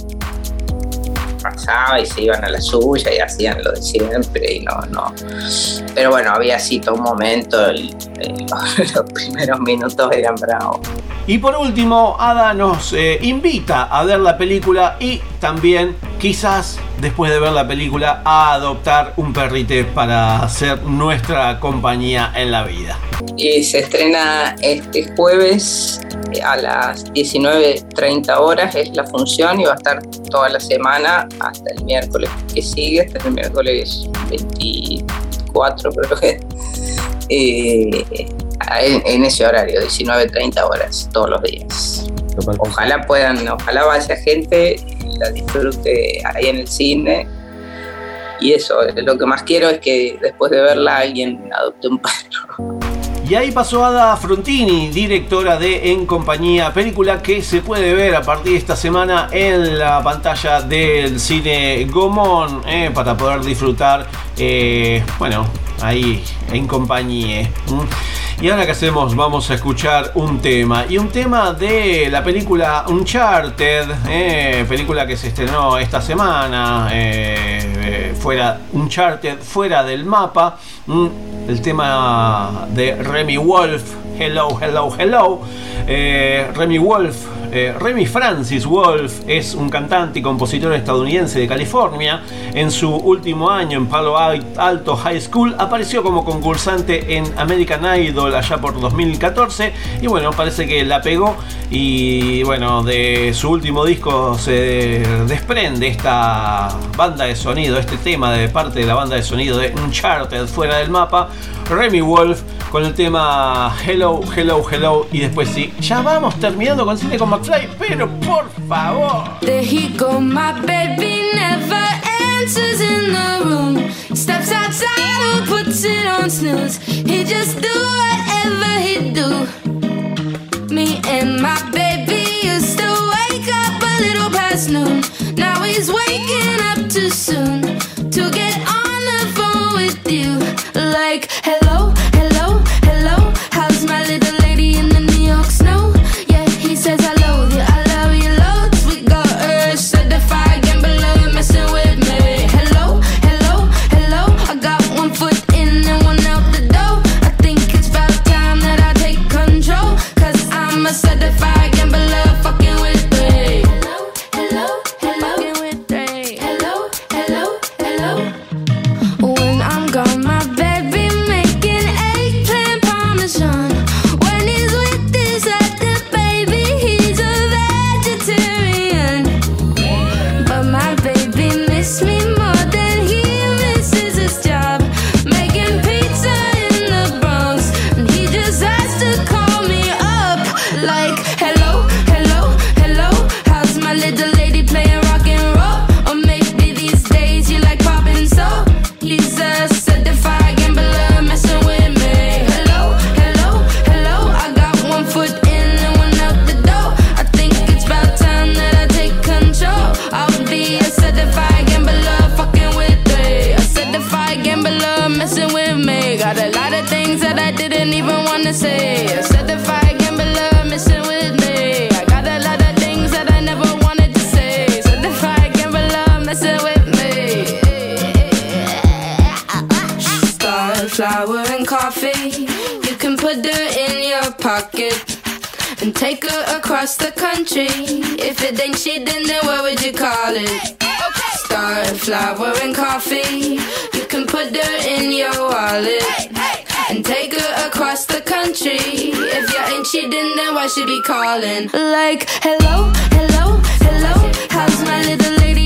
pasaba y se iban a la suya y hacían lo de siempre y no, no. Pero bueno, había así todo un momento, los primeros minutos eran bravos. Y por último, Ada nos eh, invita a ver la película y también, quizás después de ver la película, a adoptar un perrite para ser nuestra compañía en la vida. Y se estrena este jueves eh, a las 19.30 horas, es la función y va a estar toda la semana hasta el miércoles que sigue, hasta el miércoles 24 creo que. eh, en, en ese horario, 19.30 horas, todos los días. Ojalá puedan, ojalá vaya gente, la disfrute ahí en el cine. Y eso, lo que más quiero es que después de verla alguien adopte un perro. Y ahí pasó Ada Frontini, directora de En Compañía, película que se puede ver a partir de esta semana en la pantalla del cine Gomón eh, para poder disfrutar, bueno, ahí en compañía. Y ahora que hacemos, vamos a escuchar un tema. Y un tema de la película Uncharted, eh, película que se estrenó esta semana, eh, eh, fuera Uncharted, fuera del mapa. El tema de Remy Wolf, Hello, Hello, Hello. Remy Wolf, eh, Remy Francis Wolf es un cantante y compositor estadounidense de California. En su último año en Palo Alto High School apareció como concursante en American Idol allá por 2014 y bueno, parece que la pegó y bueno, de su último disco se desprende esta banda de sonido, este tema de parte de la banda de sonido de Uncharted fuera del mapa, Remy Wolf con el tema Hello, Hello, Hello y después sí, ya vamos terminando con Cine con McFly, pero por favor. There he go, my baby never answers in the room. Steps outside or puts it on snooze. He just do whatever he do. Me and my baby used to wake up a little past noon. Now he's waking up too soon to get on the phone with you. Like, hello, she, then, why she be calling? Like, hello, hello, hello. How's my little lady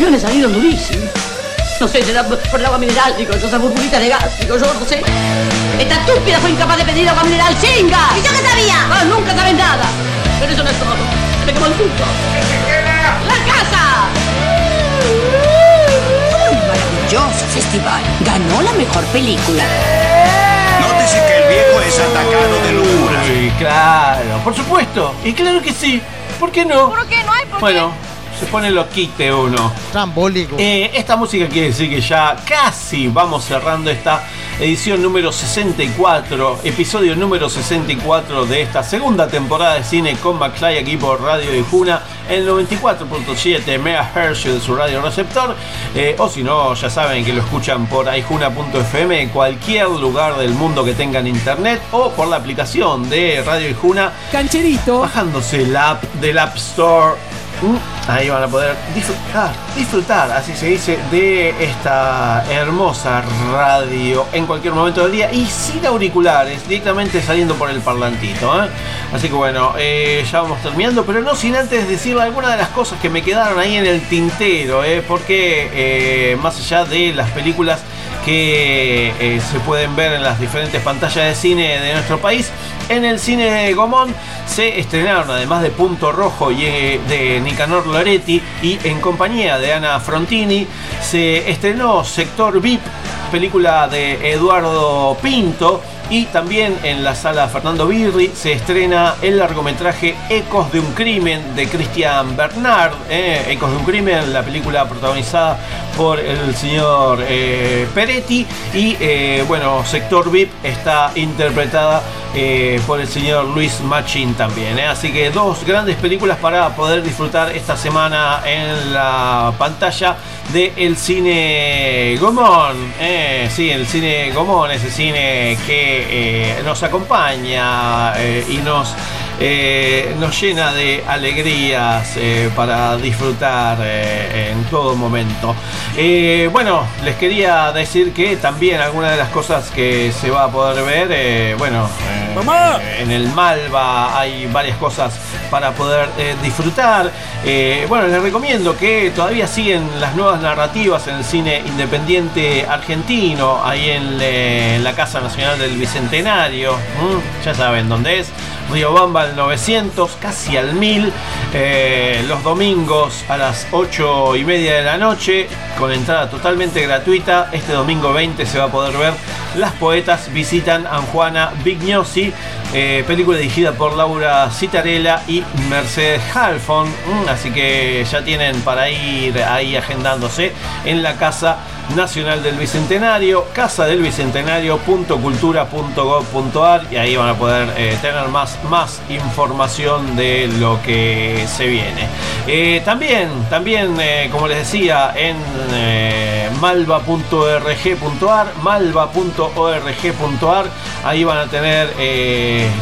Los ravioles salieron durísimos. No sé, será por el agua mineral, digo, esa burbujita de gas, digo, yo no sé. Esta estúpida fue incapaz de pedir agua mineral, chinga. ¿Y yo qué sabía? Ah, nunca sabes nada. Pero eso no es todo. Se me quemó el punto. ¡La casa! Maravilloso festival. Ganó la mejor película. Nótese que el viejo es atacado de locura. Uy, claro, por supuesto. Y claro que sí. ¿Por qué no? ¿Por qué no hay? ¿Por Bueno, pone loquite uno. Trambólico. Eh, esta música quiere decir que ya casi vamos cerrando esta edición número 64, episodio número 64 de esta segunda temporada de cine con McFly aquí por Radio de Juna, el 94.7 MHz de su radio receptor, eh, o si no, ya saben que lo escuchan por aijuna.fm en cualquier lugar del mundo que tengan internet o por la aplicación de Radio Ijuna. Cancherito. Bajándose la app del App Store. Ahí van a poder disfrutar, disfrutar, así se dice, de esta hermosa radio en cualquier momento del día y sin auriculares, directamente saliendo por el parlantito. ¿eh? Así que bueno, eh, ya vamos terminando, pero no sin antes decirle algunas de las cosas que me quedaron ahí en el tintero, ¿eh? porque más allá de las películas que se pueden ver en las diferentes pantallas de cine de nuestro país. En el cine Gomón se estrenaron, además de Punto Rojo y eh, de Nicanor Loretti y en compañía de Ana Frontini, se estrenó Sector VIP, película de Eduardo Pinto. Y también en la sala Fernando Birri se estrena el largometraje Ecos de un crimen de Christian Bernard. eh, Ecos de un crimen, la película protagonizada por el señor eh, Peretti. Y eh, bueno, Sector VIP está interpretada eh, por el señor Luis Machin también. Así que dos grandes películas para poder disfrutar esta semana en la pantalla del cine Gomón. sí, el cine Gomón, ese cine que nos acompaña y nos, eh, nos llena de alegrías eh, para disfrutar eh, en todo momento. Bueno, les quería decir que también algunas de las cosas que se va a poder ver, bueno, en el Malva hay varias cosas para poder disfrutar. Bueno, les recomiendo que todavía siguen las nuevas narrativas en el cine independiente argentino, ahí en, en la Casa Nacional del Bicentenario. Ya saben dónde es. Río Bamba al 900, casi al 1000. eh, los domingos a las 8 y media de la noche, con entrada totalmente gratuita. Este domingo 20 se va a poder ver Las Poetas visitan a Juana Vignosi, eh, película dirigida por Laura Citarella y Mercedes Halfon. Mm, así que ya tienen para ir ahí agendándose en la Casa Nacional del Bicentenario, casadelbicentenario.cultura.gov.ar y ahí van a poder eh, tener más, más información de lo que se viene. Eh, también, también eh, como les decía, en malva.org.ar, malva.org.ar, ahí van a tener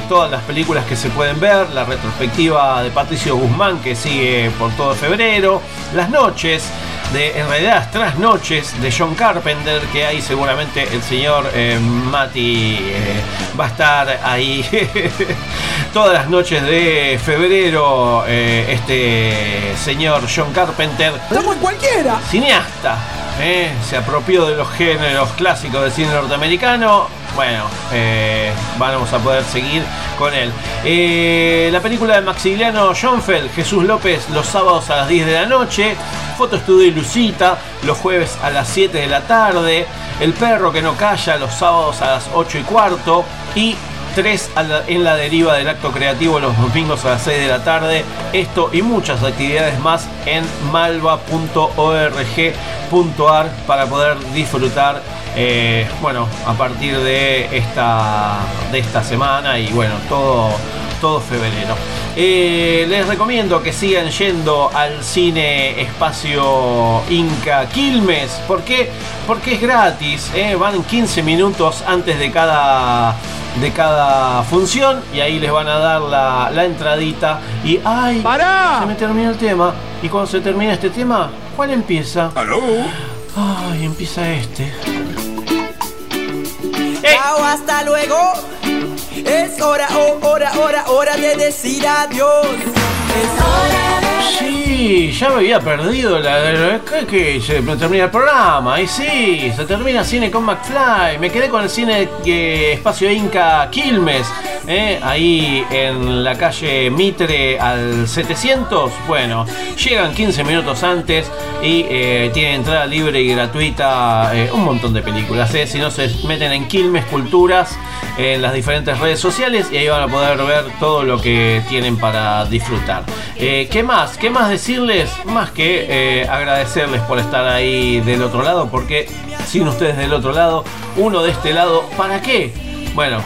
todas las películas que se pueden ver, la retrospectiva de Patricio Guzmán que sigue por todo febrero, las noches de, en realidad, las trasnoches de John Carpenter, que ahí seguramente el señor eh, Mati eh, va a estar ahí todas las noches de febrero. eh, este señor John Carpenter, ¡Estamos en cualquiera! cineasta, eh, se apropió de los géneros clásicos del cine norteamericano. Bueno, eh, vamos a poder seguir con él. Eh, la película de Maximiliano Schoenfeld, Jesús López, los sábados a las 10 de la noche. Foto Estudio y Lucita, los jueves a las 7 de la tarde. El perro que no calla, los sábados a las 8 y cuarto. Y 3 en la deriva del acto creativo los domingos a las 6 de la tarde. Esto y muchas actividades más en malva.org.ar para poder disfrutar. Eh, bueno, a partir de esta, de esta semana y bueno, todo, todo febrero. Eh, les recomiendo que sigan yendo al cine Espacio Inca Quilmes. ¿Por qué? Porque es gratis. eh, Van 15 minutos antes de cada de cada función y ahí les van a dar la, la entradita y ¡ay! Se me terminó el tema. Y cuando se termina este tema, ¿cuál empieza? ¿Aló? Ay, empieza este. Chao, hasta luego. Es hora, oh, hora, hora, hora de decir adiós. Es hora de... Sí, ya me había perdido la, que, que se termina el programa. Y sí, se termina cine con McFly. Me quedé con el cine eh, Espacio Inca Quilmes. eh, ahí en la calle Mitre al 700. Bueno, llegan 15 minutos antes y eh, tienen entrada libre y gratuita. eh, un montón de películas. eh, si no se meten en Quilmes Culturas en las diferentes redes sociales y ahí van a poder ver todo lo que tienen para disfrutar. ¿Qué más? ¿Qué más decirles? Más que eh, agradecerles por estar ahí del otro lado, porque sin ustedes del otro lado, uno de este lado, ¿para qué? Bueno,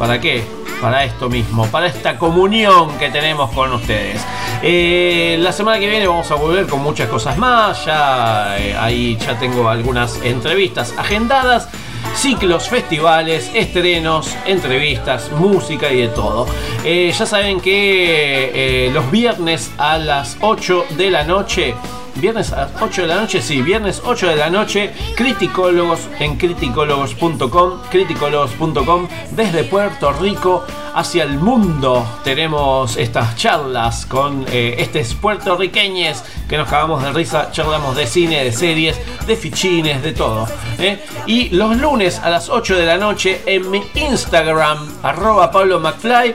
¿para qué? Para esto mismo, para esta comunión que tenemos con ustedes. Eh, la semana que viene vamos a volver con muchas cosas más. Ya eh, ahí ya tengo algunas entrevistas agendadas ciclos, festivales, estrenos, entrevistas, música y de todo. Eh, ya saben que eh, los viernes a las 8 de la noche Viernes a 8 de la noche, sí, viernes 8 de la noche, criticólogos en criticólogos.com, criticólogos.com, desde Puerto Rico hacia el mundo. Tenemos estas charlas con eh, estos puertorriqueños que nos cagamos de risa, charlamos de cine, de series, de fichines, de todo. ¿eh? Y los lunes a las 8 de la noche en mi Instagram, arroba Pablo McFly,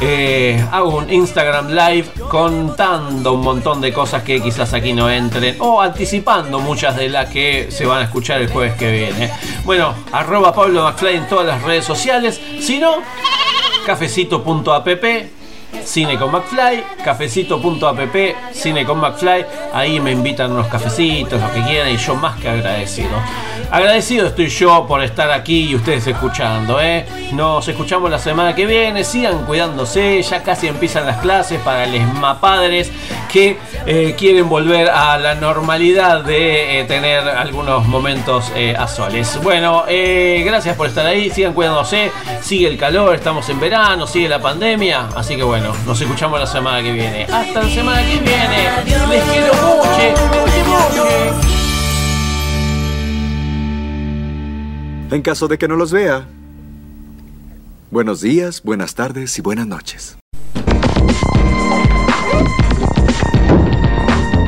eh, hago un Instagram Live contando un montón de cosas que quizás aquí no entren o anticipando muchas de las que se van a escuchar el jueves que viene. Bueno, arroba Pablo McFly en todas las redes sociales. Si no, cafecito.app Cine con McFly, cafecito.app, cine con McFly, ahí me invitan unos cafecitos, lo que quieran, y yo más que agradecido. Agradecido estoy yo por estar aquí y ustedes escuchando, ¿eh? Nos escuchamos la semana que viene, sigan cuidándose, ya casi empiezan las clases para los mapadres que eh, quieren volver a la normalidad de eh, tener algunos momentos eh, a soles. Bueno, gracias por estar ahí, sigan cuidándose, sigue el calor, estamos en verano, sigue la pandemia, así que bueno, nos escuchamos la semana que viene. Hasta la semana que viene, les quiero mucho, En caso de que no los vea, buenos días, buenas tardes y buenas noches.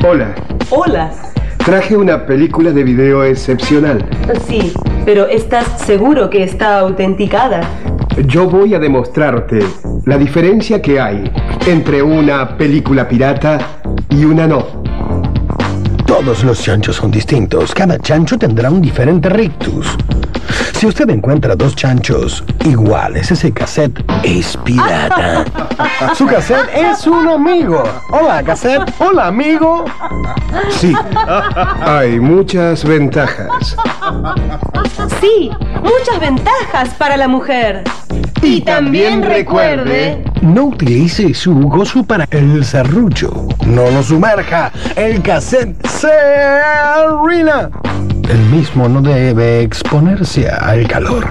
Hola, Hola. traje una película de video excepcional. Sí, pero ¿estás seguro que está autenticada? Yo voy a demostrarte la diferencia que hay entre una película pirata y una no. Todos los chanchos son distintos. Cada chancho tendrá un diferente rictus. Si usted encuentra dos chanchos iguales, ese cassette es pirata. Su cassette es un amigo. Hola, cassette. Hola, amigo. Sí, hay muchas ventajas. Sí, muchas ventajas para la mujer. Y, también recuerde... No utilice su gozo para el serrucho. No lo sumerja. El cassette se arruina. El mismo no debe exponerse al calor.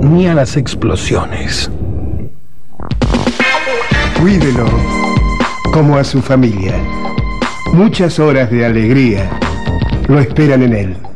Ni a las explosiones. Cuídelo como a su familia. Muchas horas de alegría lo esperan en él.